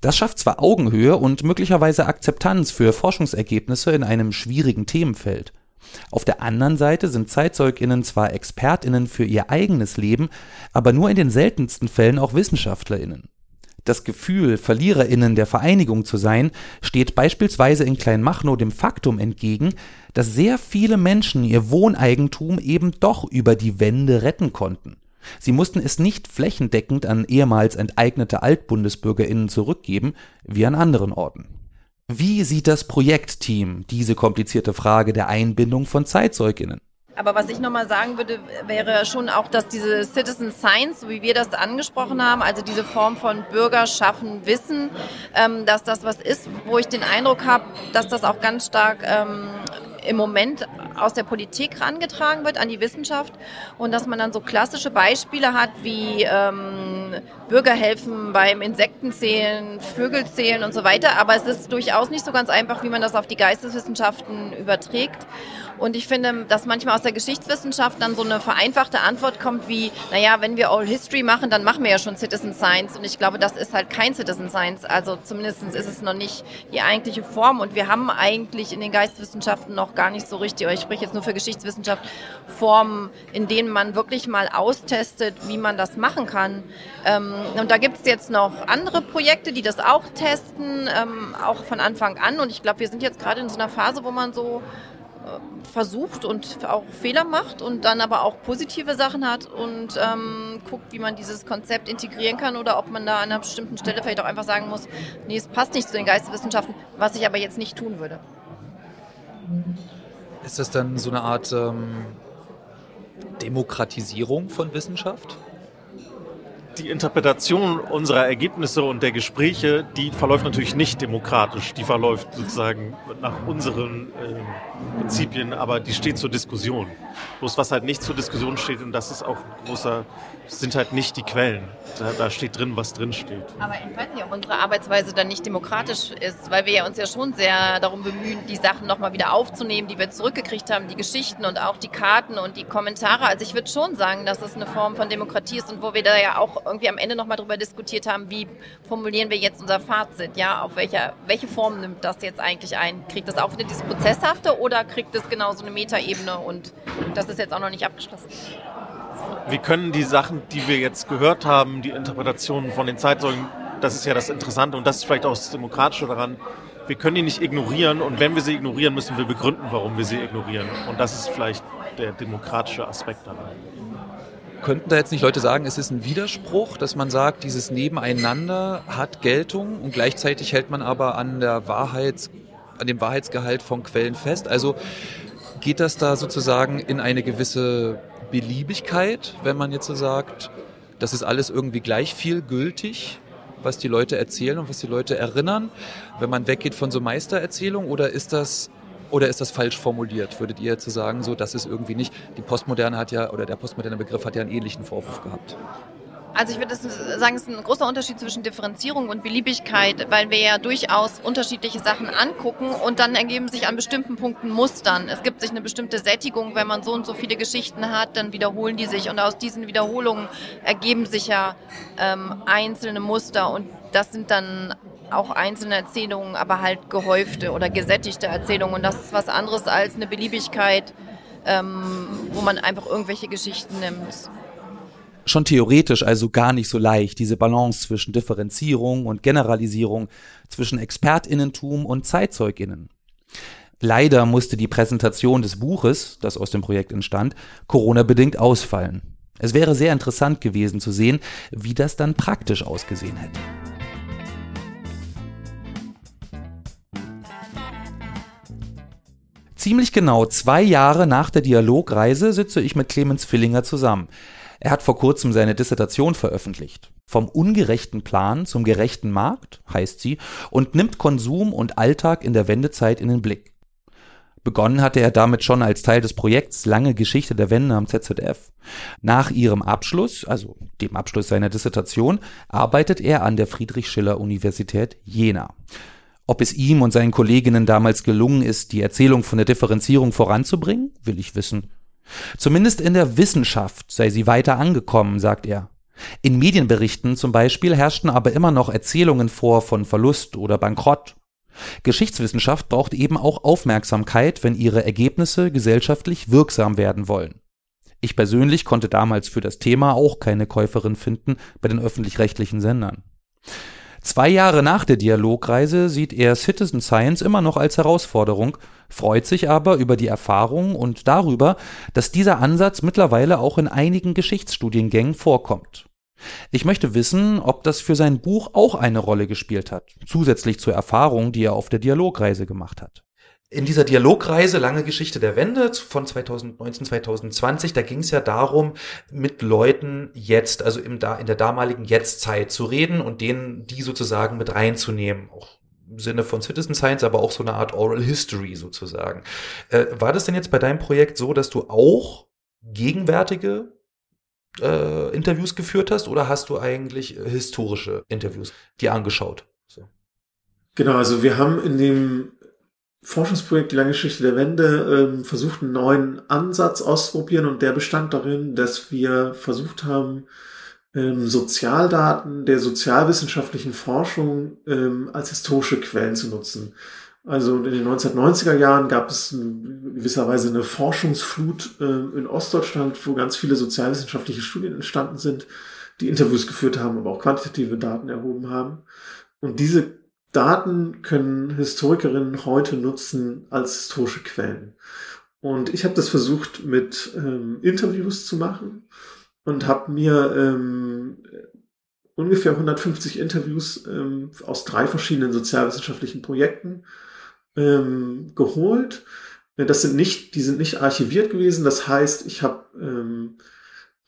Das schafft zwar Augenhöhe und möglicherweise Akzeptanz für Forschungsergebnisse in einem schwierigen Themenfeld. Auf der anderen Seite sind Zeitzeuginnen zwar Expertinnen für ihr eigenes Leben, aber nur in den seltensten Fällen auch Wissenschaftlerinnen. Das Gefühl, Verliererinnen der Vereinigung zu sein, steht beispielsweise in Kleinmachnow dem Faktum entgegen, dass sehr viele Menschen ihr Wohneigentum eben doch über die Wände retten konnten. Sie mussten es nicht flächendeckend an ehemals enteignete Altbundesbürgerinnen zurückgeben, wie an anderen Orten. Wie sieht das Projektteam diese komplizierte Frage der Einbindung von Zeitzeuginnen? Aber was ich nochmal sagen würde, wäre schon auch, dass diese Citizen Science, so wie wir das angesprochen haben, also diese Form von Bürger schaffen Wissen, ähm, dass das was ist, wo ich den Eindruck habe, dass das auch ganz stark ähm, im Moment aus der Politik herangetragen wird an die Wissenschaft und dass man dann so klassische Beispiele hat wie ähm, Bürger helfen beim Insektenzählen, Vögelzählen und so weiter. Aber es ist durchaus nicht so ganz einfach, wie man das auf die Geisteswissenschaften überträgt. Und ich finde, dass manchmal aus der Geschichtswissenschaft dann so eine vereinfachte Antwort kommt wie, naja, wenn wir All History machen, dann machen wir ja schon Citizen Science. Und ich glaube, das ist halt kein Citizen Science. Also zumindest ist es noch nicht die eigentliche Form. Und wir haben eigentlich in den Geisteswissenschaften noch gar nicht so richtig, ich spreche jetzt nur für Geschichtswissenschaft, Formen, in denen man wirklich mal austestet, wie man das machen kann. Ähm, und da gibt es jetzt noch andere Projekte, die das auch testen, ähm, auch von Anfang an. Und ich glaube, wir sind jetzt gerade in so einer Phase, wo man so versucht und auch Fehler macht und dann aber auch positive Sachen hat und ähm, guckt, wie man dieses Konzept integrieren kann oder ob man da an einer bestimmten Stelle vielleicht auch einfach sagen muss, nee, es passt nicht zu den Geisteswissenschaften, was ich aber jetzt nicht tun würde. Ist das dann so eine Art ähm, Demokratisierung von Wissenschaft? die Interpretation unserer Ergebnisse und der Gespräche, die verläuft natürlich nicht demokratisch. Die verläuft sozusagen nach unseren äh, Prinzipien, aber die steht zur Diskussion. Bloß was halt nicht zur Diskussion steht, und das ist auch ein großer, sind halt nicht die Quellen. Da, da steht drin, was drin steht. Aber ich weiß nicht, ob unsere Arbeitsweise dann nicht demokratisch ist, weil wir ja uns ja schon sehr darum bemühen, die Sachen nochmal wieder aufzunehmen, die wir zurückgekriegt haben, die Geschichten und auch die Karten und die Kommentare. Also ich würde schon sagen, dass es eine Form von Demokratie ist und wo wir da ja auch irgendwie am Ende nochmal darüber diskutiert haben, wie formulieren wir jetzt unser Fazit, ja, auf welcher, welche Form nimmt das jetzt eigentlich ein? Kriegt das auch wieder dieses Prozesshafte oder kriegt es genau so eine Metaebene und das ist jetzt auch noch nicht abgeschlossen? Wir können die Sachen, die wir jetzt gehört haben, die Interpretationen von den Zeitzeugen, das ist ja das Interessante und das ist vielleicht auch das Demokratische daran, wir können die nicht ignorieren und wenn wir sie ignorieren, müssen wir begründen, warum wir sie ignorieren. Und das ist vielleicht der demokratische Aspekt daran. Könnten da jetzt nicht Leute sagen, es ist ein Widerspruch, dass man sagt, dieses Nebeneinander hat Geltung und gleichzeitig hält man aber an der Wahrheits, an dem Wahrheitsgehalt von Quellen fest? Also geht das da sozusagen in eine gewisse Beliebigkeit, wenn man jetzt so sagt, das ist alles irgendwie gleich viel gültig, was die Leute erzählen und was die Leute erinnern, wenn man weggeht von so Meistererzählungen oder ist das oder ist das falsch formuliert? Würdet ihr zu sagen, so, das ist irgendwie nicht, die Postmoderne hat ja, oder der postmoderne Begriff hat ja einen ähnlichen Vorwurf gehabt? Also ich würde sagen, es ist ein großer Unterschied zwischen Differenzierung und Beliebigkeit, weil wir ja durchaus unterschiedliche Sachen angucken und dann ergeben sich an bestimmten Punkten Mustern. Es gibt sich eine bestimmte Sättigung, wenn man so und so viele Geschichten hat, dann wiederholen die sich und aus diesen Wiederholungen ergeben sich ja ähm, einzelne Muster und das sind dann auch einzelne Erzählungen, aber halt gehäufte oder gesättigte Erzählungen. Und das ist was anderes als eine Beliebigkeit, ähm, wo man einfach irgendwelche Geschichten nimmt. Schon theoretisch also gar nicht so leicht, diese Balance zwischen Differenzierung und Generalisierung, zwischen Expertinnentum und Zeitzeuginnen. Leider musste die Präsentation des Buches, das aus dem Projekt entstand, Corona-bedingt ausfallen. Es wäre sehr interessant gewesen zu sehen, wie das dann praktisch ausgesehen hätte. Ziemlich genau zwei Jahre nach der Dialogreise sitze ich mit Clemens Fillinger zusammen. Er hat vor kurzem seine Dissertation veröffentlicht. Vom ungerechten Plan zum gerechten Markt, heißt sie, und nimmt Konsum und Alltag in der Wendezeit in den Blick. Begonnen hatte er damit schon als Teil des Projekts Lange Geschichte der Wende am ZZF. Nach ihrem Abschluss, also dem Abschluss seiner Dissertation, arbeitet er an der Friedrich Schiller Universität Jena. Ob es ihm und seinen Kolleginnen damals gelungen ist, die Erzählung von der Differenzierung voranzubringen, will ich wissen. Zumindest in der Wissenschaft sei sie weiter angekommen, sagt er. In Medienberichten zum Beispiel herrschten aber immer noch Erzählungen vor von Verlust oder Bankrott. Geschichtswissenschaft braucht eben auch Aufmerksamkeit, wenn ihre Ergebnisse gesellschaftlich wirksam werden wollen. Ich persönlich konnte damals für das Thema auch keine Käuferin finden bei den öffentlich-rechtlichen Sendern. Zwei Jahre nach der Dialogreise sieht er Citizen Science immer noch als Herausforderung, freut sich aber über die Erfahrung und darüber, dass dieser Ansatz mittlerweile auch in einigen Geschichtsstudiengängen vorkommt. Ich möchte wissen, ob das für sein Buch auch eine Rolle gespielt hat, zusätzlich zur Erfahrung, die er auf der Dialogreise gemacht hat. In dieser Dialogreise Lange Geschichte der Wende von 2019, 2020, da ging es ja darum, mit Leuten jetzt, also im, in der damaligen Jetztzeit zu reden und denen die sozusagen mit reinzunehmen. Auch Sinne von Citizen Science, aber auch so eine Art Oral History sozusagen. Äh, war das denn jetzt bei deinem Projekt so, dass du auch gegenwärtige äh, Interviews geführt hast oder hast du eigentlich historische Interviews dir angeschaut? So. Genau, also wir haben in dem Forschungsprojekt Die lange Geschichte der Wende ähm, versucht, einen neuen Ansatz auszuprobieren und der bestand darin, dass wir versucht haben, ähm, Sozialdaten der sozialwissenschaftlichen Forschung ähm, als historische Quellen zu nutzen. Also in den 1990er Jahren gab es in gewisser Weise eine Forschungsflut äh, in Ostdeutschland, wo ganz viele sozialwissenschaftliche Studien entstanden sind, die Interviews geführt haben, aber auch quantitative Daten erhoben haben. Und diese Daten können Historikerinnen heute nutzen als historische Quellen. Und ich habe das versucht mit ähm, Interviews zu machen und habe mir ähm, ungefähr 150 Interviews ähm, aus drei verschiedenen sozialwissenschaftlichen Projekten ähm, geholt. Das sind nicht, die sind nicht archiviert gewesen. Das heißt, ich habe ähm,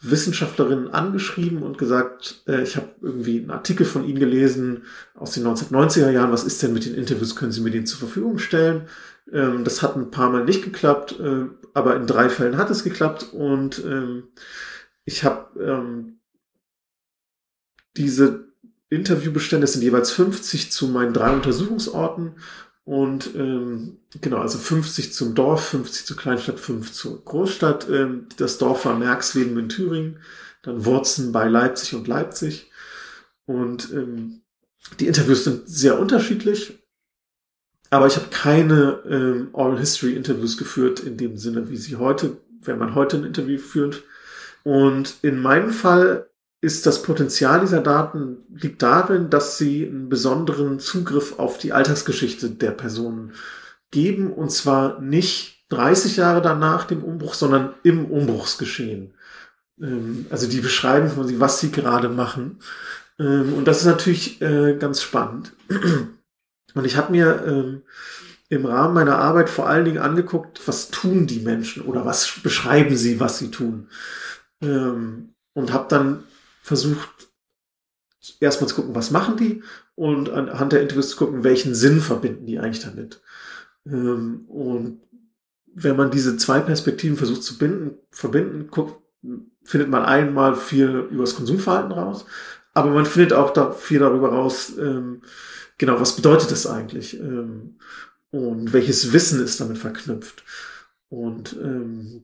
Wissenschaftlerinnen angeschrieben und gesagt, äh, ich habe irgendwie einen Artikel von Ihnen gelesen aus den 1990er Jahren, was ist denn mit den Interviews, können Sie mir den zur Verfügung stellen? Ähm, das hat ein paar Mal nicht geklappt, äh, aber in drei Fällen hat es geklappt und ähm, ich habe ähm, diese Interviewbestände, sind jeweils 50 zu meinen drei Untersuchungsorten und ähm, genau, also 50 zum Dorf, 50 zur Kleinstadt, 5 zur Großstadt. Ähm, das Dorf war Merksleben in Thüringen, dann Wurzen bei Leipzig und Leipzig. Und ähm, die Interviews sind sehr unterschiedlich, aber ich habe keine ähm, Oral History Interviews geführt in dem Sinne, wie sie heute, wenn man heute ein Interview führt. Und in meinem Fall ist das Potenzial dieser Daten liegt darin, dass sie einen besonderen Zugriff auf die Alltagsgeschichte der Personen geben und zwar nicht 30 Jahre danach dem Umbruch, sondern im Umbruchsgeschehen. Ähm, also die beschreiben quasi, was sie gerade machen. Ähm, und das ist natürlich äh, ganz spannend. Und ich habe mir ähm, im Rahmen meiner Arbeit vor allen Dingen angeguckt, was tun die Menschen oder was beschreiben sie, was sie tun. Und habe dann versucht, erstmal zu gucken, was machen die und anhand der Interviews zu gucken, welchen Sinn verbinden die eigentlich damit. Ähm, und wenn man diese zwei Perspektiven versucht zu binden, verbinden, guckt, findet man einmal viel über das Konsumverhalten raus, aber man findet auch da viel darüber raus, ähm, genau, was bedeutet das eigentlich ähm, und welches Wissen ist damit verknüpft. Und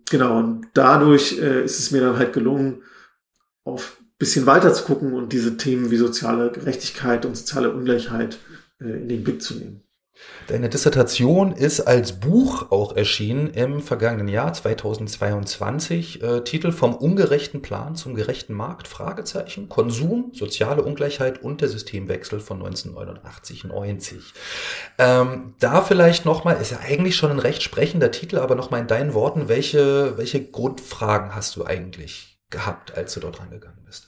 genau, und dadurch äh, ist es mir dann halt gelungen, auf bisschen weiter zu gucken und diese Themen wie soziale Gerechtigkeit und soziale Ungleichheit in den Blick zu nehmen. Deine Dissertation ist als Buch auch erschienen im vergangenen Jahr 2022. Äh, Titel vom ungerechten Plan zum gerechten Markt, Fragezeichen, Konsum, soziale Ungleichheit und der Systemwechsel von 1989-90. Ähm, da vielleicht nochmal, ist ja eigentlich schon ein recht sprechender Titel, aber nochmal in deinen Worten, welche, welche Grundfragen hast du eigentlich gehabt, als du dort rangegangen bist?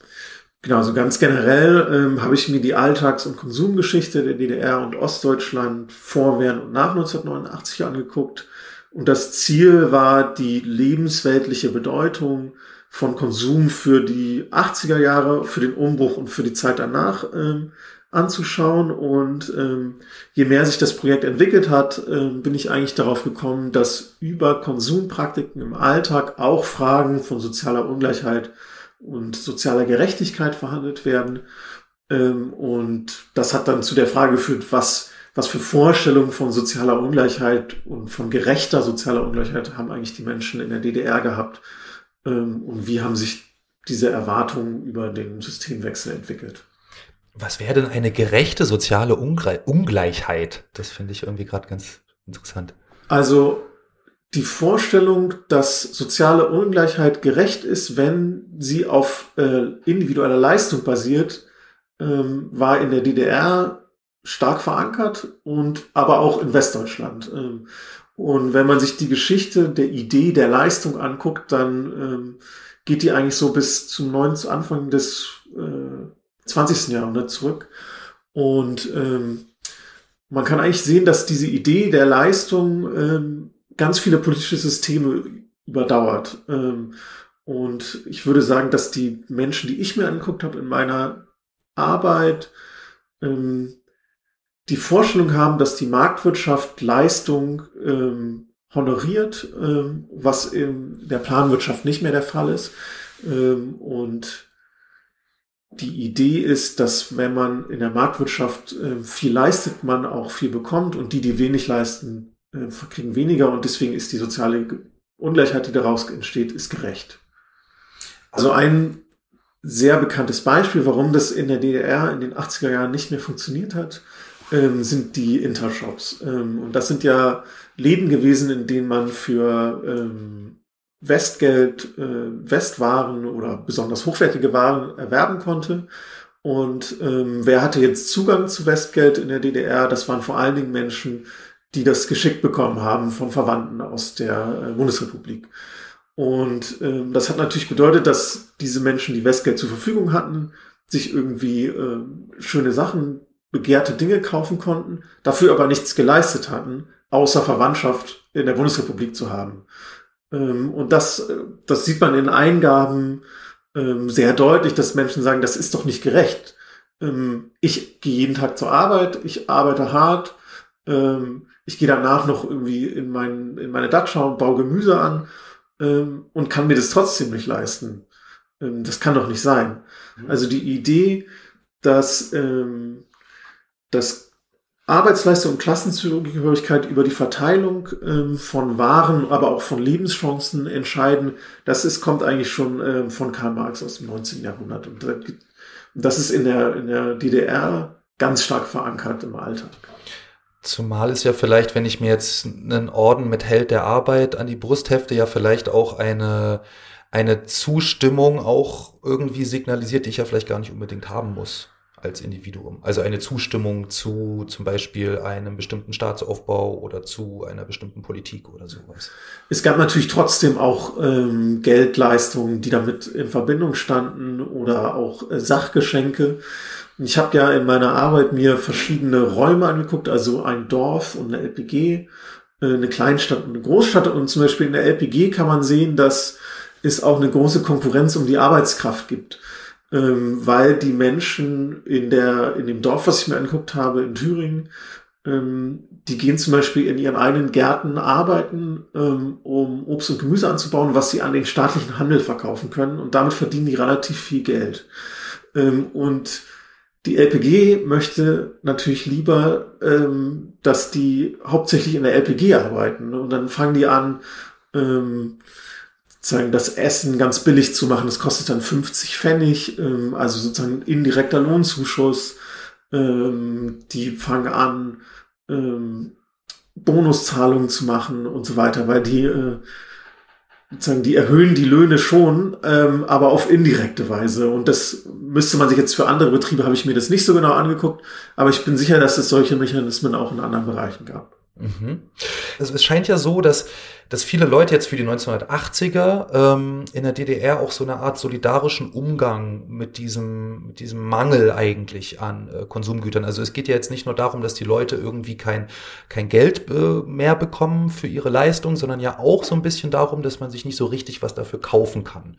Genau, also ganz generell ähm, habe ich mir die Alltags- und Konsumgeschichte der DDR und Ostdeutschland vor, während und nach 1989 angeguckt. Und das Ziel war die lebensweltliche Bedeutung von Konsum für die 80er Jahre, für den Umbruch und für die Zeit danach ähm, anzuschauen. Und ähm, je mehr sich das Projekt entwickelt hat, ähm, bin ich eigentlich darauf gekommen, dass über Konsumpraktiken im Alltag auch Fragen von sozialer Ungleichheit und sozialer Gerechtigkeit verhandelt werden. Ähm, und das hat dann zu der Frage geführt, was, was für Vorstellungen von sozialer Ungleichheit und von gerechter sozialer Ungleichheit haben eigentlich die Menschen in der DDR gehabt ähm, und wie haben sich diese Erwartungen über den Systemwechsel entwickelt. Was wäre denn eine gerechte soziale Ungleichheit? Das finde ich irgendwie gerade ganz interessant. Also die Vorstellung, dass soziale Ungleichheit gerecht ist, wenn sie auf äh, individueller Leistung basiert, ähm, war in der DDR stark verankert und aber auch in Westdeutschland. Ähm, und wenn man sich die Geschichte der Idee der Leistung anguckt, dann ähm, geht die eigentlich so bis zum 9, Anfang des äh, 20. Jahrhunderts zurück. Und ähm, man kann eigentlich sehen, dass diese Idee der Leistung ähm, ganz viele politische Systeme überdauert. Ähm, und ich würde sagen, dass die Menschen, die ich mir angeguckt habe in meiner Arbeit, ähm, die Vorstellung haben, dass die Marktwirtschaft Leistung ähm, honoriert, was in der Planwirtschaft nicht mehr der Fall ist. und die Idee ist, dass wenn man in der Marktwirtschaft viel leistet, man auch viel bekommt und die, die wenig leisten, äh, kriegen weniger und deswegen ist die soziale Ungleichheit, die daraus entsteht, ist gerecht. Also ein sehr bekanntes Beispiel, warum das in der DDR in den 80er Jahren nicht mehr funktioniert hat, ähm, sind die Intershops. Ähm, und das sind ja Läden gewesen, in denen man für ähm, Westgeld äh, Westwaren oder besonders hochwertige Waren erwerben konnte. Und ähm, wer hatte jetzt Zugang zu Westgeld in der DDR? Das waren vor allen Dingen Menschen, die das geschickt bekommen haben von Verwandten aus der äh, Bundesrepublik. Und ähm, das hat natürlich bedeutet, dass diese Menschen, die Westgeld zur Verfügung hatten, sich irgendwie äh, schöne Sachen, begehrte Dinge kaufen konnten, dafür aber nichts geleistet hatten, außer Verwandtschaft in der Bundesrepublik zu haben. Ähm, und das, äh, das sieht man in Eingaben ähm, sehr deutlich, dass Menschen sagen, das ist doch nicht gerecht. Ähm, ich gehe jeden Tag zur Arbeit, ich arbeite hart, ähm, ich gehe danach noch irgendwie in, mein, in meine Dachschau und baue Gemüse an ähm, und kann mir das trotzdem nicht leisten. Ähm, das kann doch nicht sein. Mhm. Also die Idee, dass, ähm, dass Arbeitsleistung und Klassenzugehörigkeit über die Verteilung ähm, von Waren, aber auch von Lebenschancen entscheiden, das ist, kommt eigentlich schon ähm, von Karl Marx aus dem 19. Jahrhundert. Und das ist in der, in der DDR ganz stark verankert im Alltag. Zumal es ja vielleicht, wenn ich mir jetzt einen Orden mit Held der Arbeit an die Brust hefte, ja vielleicht auch eine, eine Zustimmung auch irgendwie signalisiert, die ich ja vielleicht gar nicht unbedingt haben muss als Individuum. Also eine Zustimmung zu zum Beispiel einem bestimmten Staatsaufbau oder zu einer bestimmten Politik oder sowas. Es gab natürlich trotzdem auch ähm, Geldleistungen, die damit in Verbindung standen oder auch äh, Sachgeschenke. Ich habe ja in meiner Arbeit mir verschiedene Räume angeguckt, also ein Dorf und eine LPG, äh, eine Kleinstadt und eine Großstadt. Und zum Beispiel in der LPG kann man sehen, dass es auch eine große Konkurrenz um die Arbeitskraft gibt. Ähm, weil die Menschen in der, in dem Dorf, was ich mir angeguckt habe, in Thüringen, ähm, die gehen zum Beispiel in ihren eigenen Gärten arbeiten, ähm, um Obst und Gemüse anzubauen, was sie an den staatlichen Handel verkaufen können. Und damit verdienen die relativ viel Geld. und die LPG möchte natürlich lieber, ähm, dass die hauptsächlich in der LPG arbeiten. Ne? Und dann fangen die an, ähm, sozusagen das Essen ganz billig zu machen. Das kostet dann 50 Pfennig, ähm, also sozusagen indirekter Lohnzuschuss. ähm, die fangen an, ähm, Bonuszahlungen zu machen und so weiter, weil die äh, sozusagen, die erhöhen die Löhne schon, ähm, aber auf indirekte Weise. Und das müsste man sich jetzt für andere Betriebe, habe ich mir das nicht so genau angeguckt, aber ich bin sicher, dass es solche Mechanismen auch in anderen Bereichen gab. Mhm. Also es scheint ja so, dass, dass viele Leute jetzt für die 1980er ähm, in der DDR auch so eine Art solidarischen Umgang mit diesem, mit diesem Mangel eigentlich an äh, Konsumgütern. Also es geht ja jetzt nicht nur darum, dass die Leute irgendwie kein, kein Geld äh, mehr bekommen für ihre Leistung, sondern ja auch so ein bisschen darum, dass man sich nicht so richtig was dafür kaufen kann.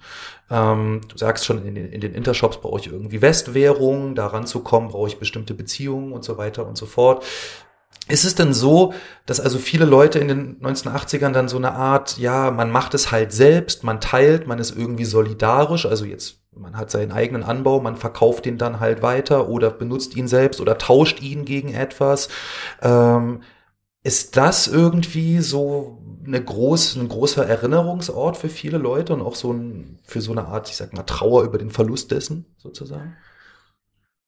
Ähm, du sagst schon, in den, in den Intershops brauche ich irgendwie Westwährung, daran zu kommen, brauche ich bestimmte Beziehungen und so weiter und so fort. Ist es denn so, dass also viele Leute in den 1980ern dann so eine Art, ja, man macht es halt selbst, man teilt, man ist irgendwie solidarisch, also jetzt, man hat seinen eigenen Anbau, man verkauft ihn dann halt weiter oder benutzt ihn selbst oder tauscht ihn gegen etwas. Ähm, ist das irgendwie so eine groß, ein großer Erinnerungsort für viele Leute und auch so ein, für so eine Art, ich sag mal, Trauer über den Verlust dessen sozusagen?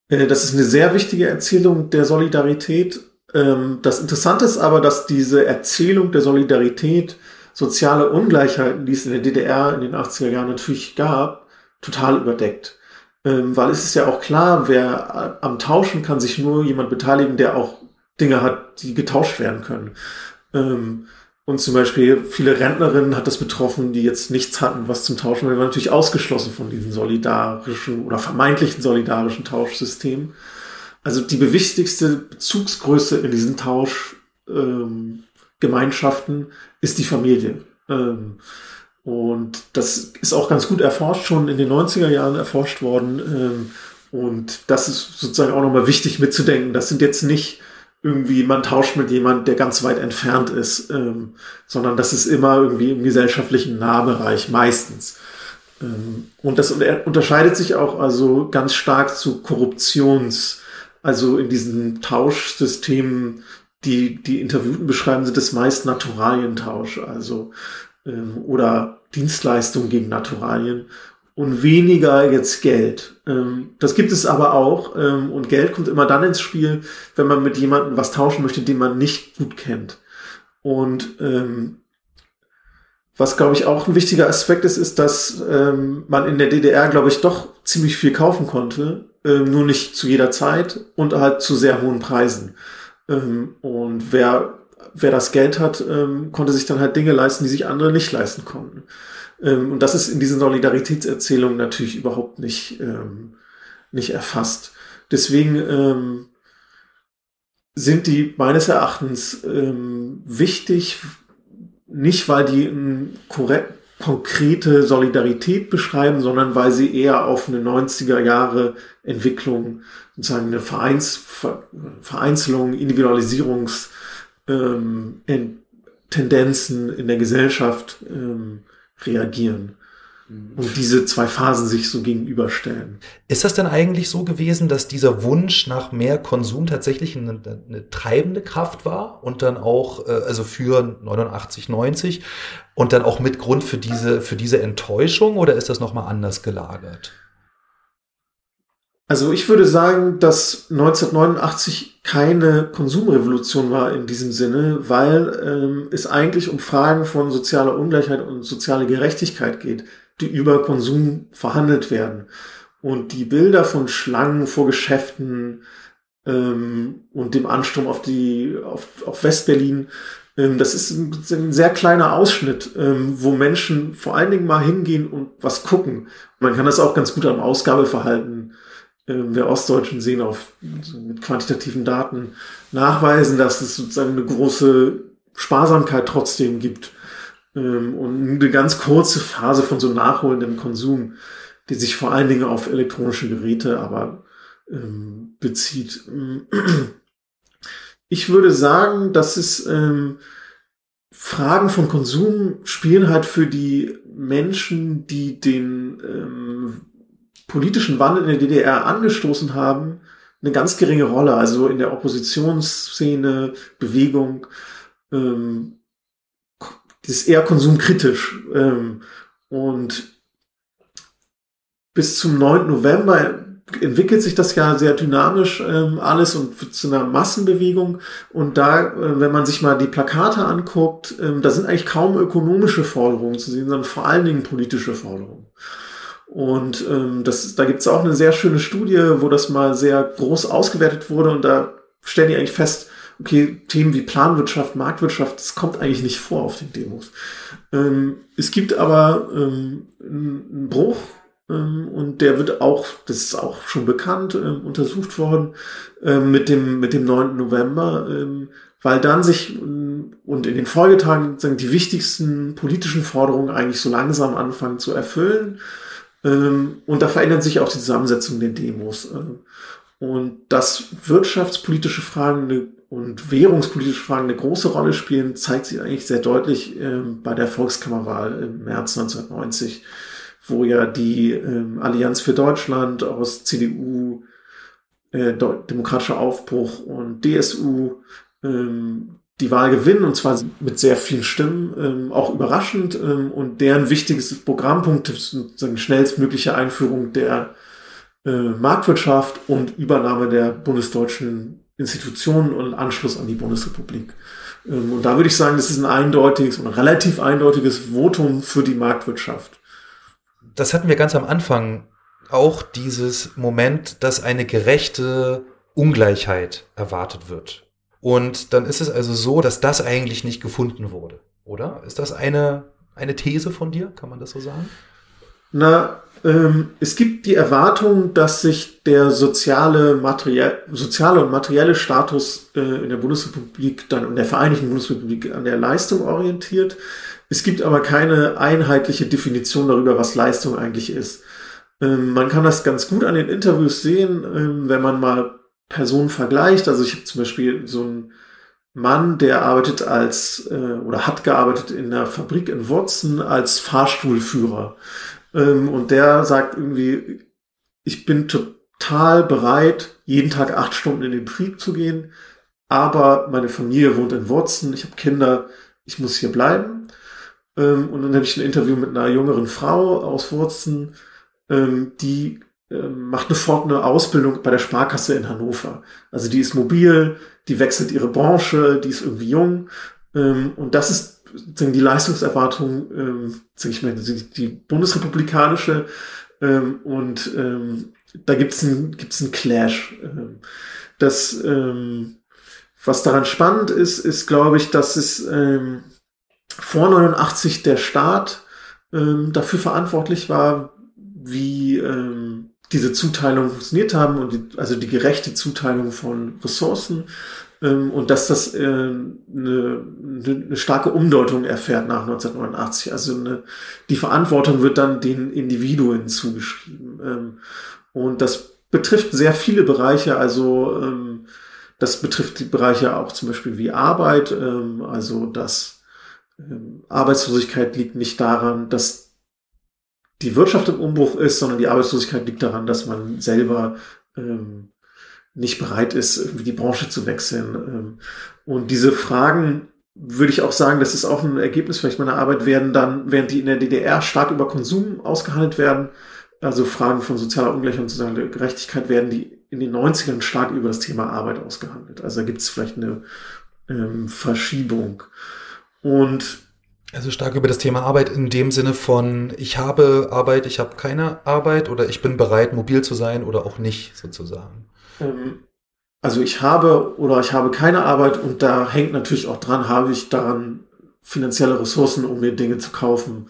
Äh, das ist eine sehr wichtige Erzählung der Solidarität das Interessante ist aber, dass diese Erzählung der Solidarität soziale Ungleichheiten, die es in der DDR in den 80er Jahren natürlich gab, total überdeckt. Ähm, weil es ist ja auch klar, wer am Tauschen kann sich nur jemand beteiligen, der auch Dinge hat, die getauscht werden können. Ähm, und zum Beispiel viele Rentnerinnen hat das betroffen, die jetzt nichts hatten, was zum Tauschen. Die waren natürlich ausgeschlossen von diesen solidarischen oder vermeintlichen solidarischen Tauschsystemen. Also die wichtigste Bezugsgröße in diesen Tauschgemeinschaften ähm, ist die Familie. Ähm, und das ist auch ganz gut erforscht, schon in den 90er Jahren erforscht worden. Ähm, und das ist sozusagen auch nochmal wichtig mitzudenken. Das sind jetzt nicht irgendwie, man tauscht mit jemand, der ganz weit entfernt ist, ähm, sondern das ist immer irgendwie im gesellschaftlichen Nahbereich meistens. Ähm, und das unterscheidet sich auch also ganz stark zu Korruptions- also in diesen Tauschsystemen, die die Interviewten beschreiben, sind es meist Naturalientausch, also ähm, oder Dienstleistungen gegen Naturalien und weniger jetzt Geld. Ähm, das gibt es aber auch ähm, und Geld kommt immer dann ins Spiel, wenn man mit jemandem was tauschen möchte, den man nicht gut kennt. Und ähm, was, glaube ich, auch ein wichtiger Aspekt ist, ist, dass ähm, man in der DDR, glaube ich, doch ziemlich viel kaufen konnte ähm, nur nicht zu jeder Zeit und halt zu sehr hohen Preisen. Ähm, und wer, wer das Geld hat, ähm, konnte sich dann halt Dinge leisten, die sich andere nicht leisten konnten. Ähm, und das ist in diesen Solidaritätserzählungen natürlich überhaupt nicht, ähm, nicht erfasst. Deswegen sind die meines Erachtens wichtig, nicht weil die ein korrekt, konkrete Solidarität beschreiben, sondern weil sie eher auf eine 90er Jahre Entwicklung, sozusagen eine Vereins, Vereinzelung, Individualisierungs ähm, Tendenzen in der Gesellschaft ähm, reagieren. Und diese zwei Phasen sich so gegenüberstellen. Ist das denn eigentlich so gewesen, dass dieser Wunsch nach mehr Konsum tatsächlich eine, eine treibende Kraft war und dann auch, äh, also für 89, 90 und dann auch mit Grund für diese, für diese Enttäuschung oder ist das nochmal anders gelagert? Also ich würde sagen, dass 1989 keine Konsumrevolution war in diesem Sinne, weil ähm, es eigentlich um Fragen von sozialer Ungleichheit und sozialer Gerechtigkeit geht die über Konsum verhandelt werden. Und die Bilder von Schlangen vor Geschäften ähm, und dem Ansturm auf die auf, auf Westberlin, ähm, das ist ein, ein, sehr kleiner Ausschnitt, ähm, wo Menschen vor allen Dingen mal hingehen und was gucken. man kann das auch ganz gut am Ausgabeverhalten ähm, der Ostdeutschen sehen auf mit quantitativen Daten nachweisen, dass es sozusagen eine große Sparsamkeit trotzdem gibt ähm, und eine ganz kurze Phase von so nachholendem Konsum, die sich vor allen Dingen auf elektronische Geräte aber ähm, bezieht. Ich würde sagen, dass es ähm, Fragen von Konsum spielen halt für die Menschen, die den ähm, politischen Wandel in der DDR angestoßen haben, eine ganz geringe Rolle. Also in der Oppositionsszene, Bewegung, ähm, ist eher konsumkritisch. Ähm, und bis zum 9. November entwickelt sich das ja sehr dynamisch ähm, alles und zu einer Massenbewegung. Und da, äh, wenn man sich mal die Plakate anguckt, ähm, da sind eigentlich kaum ökonomische Forderungen zu sehen, sondern vor allen Dingen politische Forderungen. Und ähm, das, da gibt es auch eine sehr schöne Studie, wo das mal sehr groß ausgewertet wurde und da stellen die eigentlich fest, okay, Themen wie Planwirtschaft, Marktwirtschaft, das kommt eigentlich nicht vor auf den Demos. Ähm, es gibt aber ähm, einen Bruch ähm, und der wird auch, das ist auch schon bekannt, ähm, untersucht worden ähm, mit, dem, mit dem 9. November, ähm, weil dann sich und in den Folgetagen sagen, die wichtigsten politischen Forderungen eigentlich so langsam anfangen zu erfüllen. und da verändert sich auch die Zusammensetzung der Demos. und dass wirtschaftspolitische Fragen eine und währungspolitische Fragen eine große Rolle spielen, zeigt sich eigentlich sehr deutlich ähm, bei der Volkskammerwahl im März 1990, wo ja die ähm, Allianz für Deutschland aus CDU, äh, Demokratischer Aufbruch und DSU ähm, die Wahl gewinnen und zwar mit sehr vielen Stimmen, ähm, auch überraschend ähm, und deren wichtiges Programmpunkt ist sozusagen schnellstmögliche Einführung der äh, Marktwirtschaft und Übernahme der bundesdeutschen Institutionen und Anschluss an die Bundesrepublik. Ähm, und da würde ich sagen, das ist ein eindeutiges und relativ eindeutiges Votum für die Marktwirtschaft. Das hatten wir ganz am Anfang auch dieses Moment, dass eine gerechte Ungleichheit erwartet wird. Und dann ist es also so, dass das eigentlich nicht gefunden wurde, oder? Ist das eine, eine These von dir? Kann man das so sagen? Na, ähm, es gibt die Erwartung, dass sich der soziale, soziale und materielle Status äh, in der Bundesrepublik dann in der Vereinigten Bundesrepublik an der Leistung orientiert. Es gibt aber keine einheitliche Definition darüber, was Leistung eigentlich ist. Ähm, man kann das ganz gut an den Interviews sehen, ähm, wenn man mal Personen vergleicht. Also ich habe zum Beispiel so einen Mann, der arbeitet als äh, oder hat gearbeitet in der Fabrik in Wurzen als Fahrstuhlführer. Ähm, und der sagt irgendwie, ich bin total bereit, jeden Tag acht Stunden in den Betrieb zu gehen, aber meine Familie wohnt in Wurzen, ich habe Kinder, ich muss hier bleiben. Ähm, und dann habe ich ein Interview mit einer jüngeren Frau aus Wurzen, ähm, die ähm, macht eine fort eine Ausbildung bei der Sparkasse in Hannover. Also die ist mobil, die wechselt ihre Branche, die ist irgendwie jung. Ähm, und das ist die Leistungserwartung, ähm, ich mal, die, die bundesrepublikanische ähm, und ähm, da gibt's ein, gibt's ein Clash. Ähm, das, ähm, was daran spannend ist, ist, glaube ich, dass es ähm, vor 89 der Staat ähm, dafür verantwortlich war, wie ähm, diese Zuteilung funktioniert haben und die, also die gerechte Zuteilung von Ressourcen ähm, und dass das äh, eine, eine starke Umdeutung erfährt nach 1989. Also eine, die Verantwortung wird dann den Individuen zugeschrieben. Ähm, und das betrifft sehr viele Bereiche, also ähm, das betrifft die Bereiche auch zum Beispiel wie Arbeit, also dass Arbeitslosigkeit liegt nicht daran, dass die Wirtschaft im Umbruch ist, sondern die Arbeitslosigkeit liegt daran, dass man selber ähm, nicht bereit ist, irgendwie die Branche zu wechseln. Ähm, und diese Fragen würde ich auch sagen, das ist auch ein Ergebnis vielleicht meiner Arbeit, werden dann, während die in der DDR stark über Konsum ausgehandelt werden, also Fragen von sozialer Ungleichheit und sozialer Gerechtigkeit werden die in den 90ern stark über das Thema Arbeit ausgehandelt. Also da gibt es vielleicht eine ähm, Verschiebung. Und also stark über das Thema Arbeit in dem Sinne von, ich habe Arbeit, ich habe keine Arbeit oder ich bin bereit, mobil zu sein oder auch nicht sozusagen. Ähm, also ich habe oder ich habe keine Arbeit und da hängt natürlich auch dran, habe ich daran finanzielle Ressourcen, um mir Dinge zu kaufen,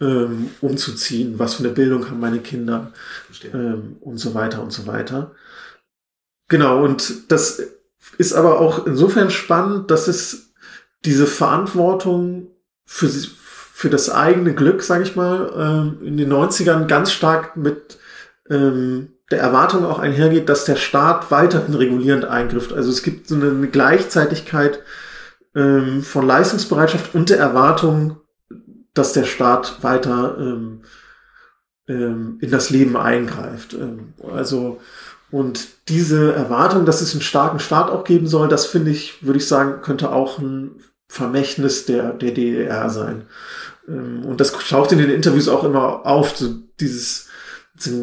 ähm, umzuziehen, was für eine Bildung haben meine Kinder ähm, und so weiter und so weiter. Genau, und das ist aber auch insofern spannend, dass es diese Verantwortung für, für das eigene Glück, sage ich mal, ähm, in den 90ern ganz stark mit ähm, der Erwartung auch einhergeht, dass der Staat weiterhin regulierend eingrifft. Also es gibt so eine, Gleichzeitigkeit ähm, von Leistungsbereitschaft und der Erwartung, dass der Staat weiter ähm, ähm, in das Leben eingreift. Ähm, also und diese Erwartung, dass es einen starken Staat auch geben soll, das finde ich, würde ich sagen, könnte auch ein Vermächtnis der, der DDR sein. Ähm, und das taucht in den Interviews auch immer auf, so dieses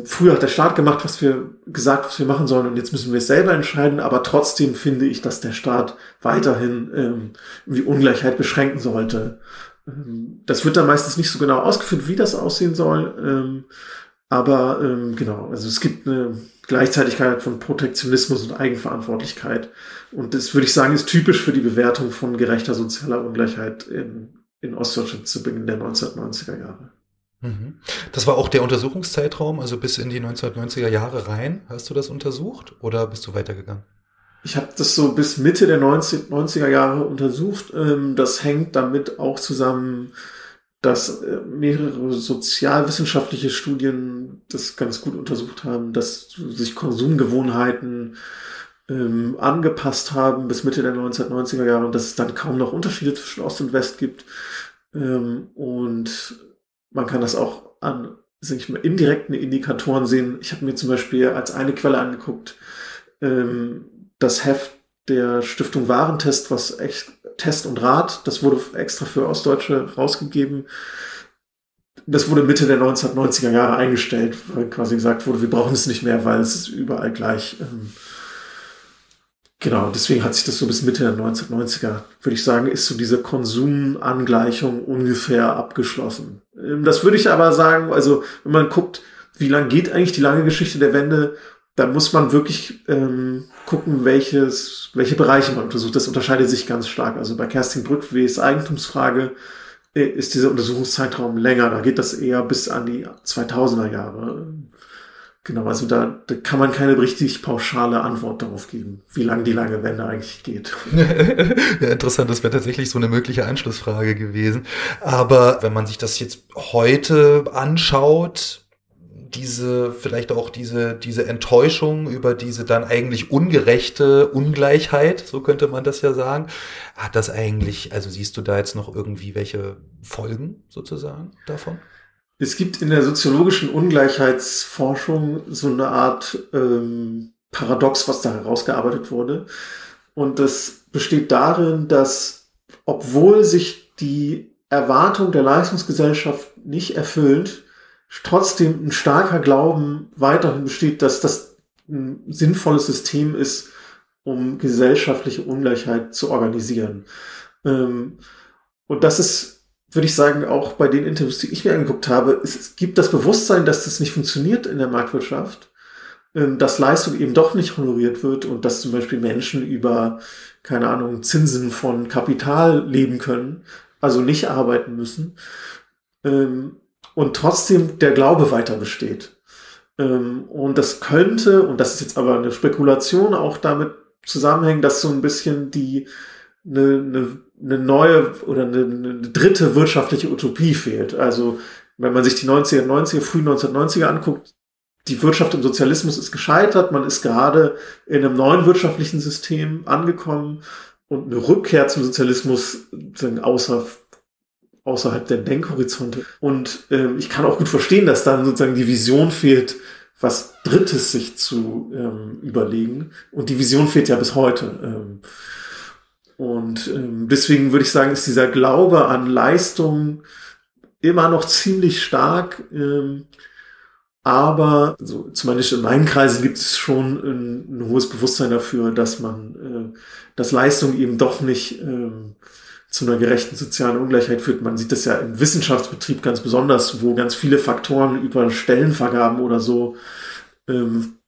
früher hat der Staat gemacht, was wir gesagt, was wir machen sollen und jetzt müssen wir es selber entscheiden, aber trotzdem finde ich, dass der Staat weiterhin ähm, die Ungleichheit beschränken sollte. Ähm, das wird dann meistens nicht so genau ausgeführt, wie das aussehen soll, ähm, aber ähm, genau, also es gibt eine Gleichzeitigkeit von Protektionismus und Eigenverantwortlichkeit und das würde ich sagen, ist typisch für die Bewertung von gerechter sozialer Ungleichheit in, in Ostdeutschland zu Beginn der 1990er Jahre. Mhm. Das war auch der Untersuchungszeitraum, also bis in die 1990er Jahre rein. Hast du das untersucht oder bist du weitergegangen? Ich habe das so bis Mitte der 90, er Jahre untersucht. Ähm, das hängt damit auch zusammen, dass äh, mehrere sozialwissenschaftliche Studien das ganz gut untersucht haben, dass sich Konsumgewohnheiten ähm, angepasst haben bis Mitte der 1990er Jahre und dass es dann kaum noch Unterschiede zwischen Ost und West gibt. Ähm, und man kann das auch an sag ich mal, indirekten Indikatoren sehen. Ich habe mir zum Beispiel als eine Quelle angeguckt, ähm, das Heft der Stiftung Warentest, was echt Test und Rat, das wurde extra für Ostdeutsche rausgegeben. Das wurde Mitte der 1990er Jahre eingestellt, weil quasi gesagt wurde, wir brauchen es nicht mehr, weil es ist überall gleich. Ähm, Genau, deswegen hat sich das so bis Mitte der 1990er, würde ich sagen, ist so diese Konsumangleichung ungefähr abgeschlossen. Ähm, das würde ich aber sagen, also wenn man guckt, wie lang geht eigentlich die lange Geschichte der Wende, dann muss man wirklich ähm, gucken, welches, welche Bereiche man untersucht. Das unterscheidet sich ganz stark. Also bei Kerstin Brückwes Eigentumsfrage äh, ist dieser Untersuchungszeitraum länger. Da geht das eher bis an die 2000er Jahre. Genau, also da, da kann man keine richtig pauschale Antwort darauf geben, wie lang die lange Wende eigentlich geht. ja, interessant, das wäre tatsächlich so eine mögliche Anschlussfrage gewesen. Aber wenn man sich das jetzt heute anschaut, diese, vielleicht auch diese, diese Enttäuschung über diese dann eigentlich ungerechte Ungleichheit, so könnte man das ja sagen, hat das eigentlich, also siehst du da jetzt noch irgendwie welche Folgen sozusagen davon? Es gibt in der soziologischen Ungleichheitsforschung so eine Art ähm, Paradox, was da herausgearbeitet wurde. Und das besteht darin, dass obwohl sich die Erwartung der Leistungsgesellschaft nicht erfüllt, trotzdem ein starker Glauben weiterhin besteht, dass das ein sinnvolles System ist, um gesellschaftliche Ungleichheit zu organisieren. Ähm, und das ist würde ich sagen, auch bei den Interviews, die ich mir angeguckt habe, es, gibt das Bewusstsein, dass das nicht funktioniert in der Marktwirtschaft, ähm, dass Leistung eben doch nicht honoriert wird und dass zum Beispiel Menschen über, keine Ahnung, Zinsen von Kapital leben können, also nicht arbeiten müssen. Ähm, und trotzdem der Glaube weiter besteht. Ähm, und das könnte, und das ist jetzt aber eine Spekulation, auch damit zusammenhängen, dass so ein bisschen die eine, eine eine neue oder eine, eine dritte wirtschaftliche Utopie fehlt. Also wenn man sich die 90er, 90er, frühen 1990er anguckt, die Wirtschaft im Sozialismus ist gescheitert, man ist gerade in einem neuen wirtschaftlichen System angekommen und eine Rückkehr zum Sozialismus außer, außerhalb der Denkhorizonte. Und ähm, ich kann auch gut verstehen, dass dann sozusagen die Vision fehlt, was Drittes sich zu ähm, überlegen. Und die Vision fehlt ja bis heute. Ähm, und ähm, deswegen würde ich sagen, ist dieser Glaube an Leistung immer noch ziemlich stark. Ähm, aber so, zumindest in meinen Kreisen gibt es schon ein, ein hohes Bewusstsein dafür, dass man, äh, dass Leistung eben doch nicht ähm, zu einer gerechten sozialen Ungleichheit führt. Man sieht das ja im Wissenschaftsbetrieb ganz besonders, wo ganz viele Faktoren über Stellenvergaben oder so ähm, äh,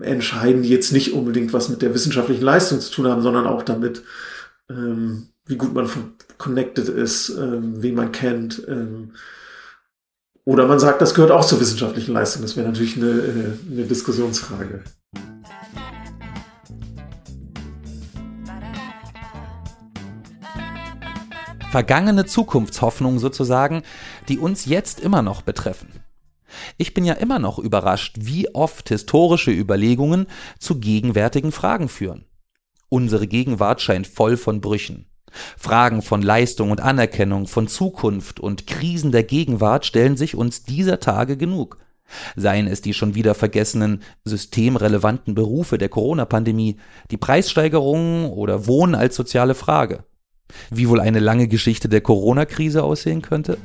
entscheiden, die jetzt nicht unbedingt was mit der wissenschaftlichen Leistung zu tun haben, sondern auch damit, ähm, wie gut man connected ist, ähm, wen man kennt. Ähm, oder man sagt, das gehört auch zur wissenschaftlichen Leistung. Das wäre natürlich eine, äh, eine Diskussionsfrage. Vergangene Zukunftshoffnungen sozusagen, die uns jetzt immer noch betreffen. Ich bin ja immer noch überrascht, wie oft historische Überlegungen zu gegenwärtigen Fragen führen. Unsere Gegenwart scheint voll von Brüchen. Fragen von Leistung und Anerkennung, von Zukunft und Krisen der Gegenwart stellen sich uns dieser Tage genug. Seien es die schon wieder vergessenen systemrelevanten Berufe der Corona-Pandemie, die Preissteigerungen oder Wohnen als soziale Frage. Wie wohl eine lange Geschichte der Corona-Krise aussehen könnte?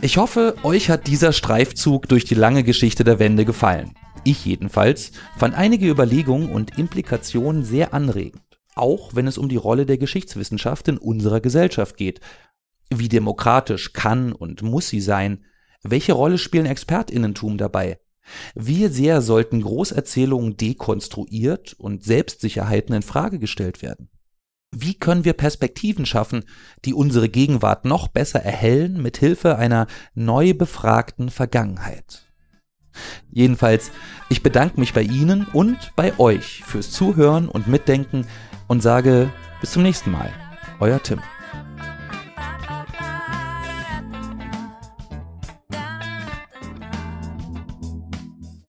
Ich hoffe, euch hat dieser Streifzug durch die lange Geschichte der Wende gefallen. Ich jedenfalls fand einige Überlegungen und Implikationen sehr anregend, auch wenn es um die Rolle der Geschichtswissenschaft in unserer Gesellschaft geht. Wie demokratisch kann und muss sie sein? Welche Rolle spielen Expertinnentum dabei? Wie sehr sollten Großerzählungen dekonstruiert und Selbstsicherheiten in Frage gestellt werden? Wie können wir Perspektiven schaffen, die unsere Gegenwart noch besser erhellen mit Hilfe einer neu befragten Vergangenheit? Jedenfalls, ich bedanke mich bei Ihnen und bei euch fürs Zuhören und Mitdenken und sage bis zum nächsten Mal. Euer Tim.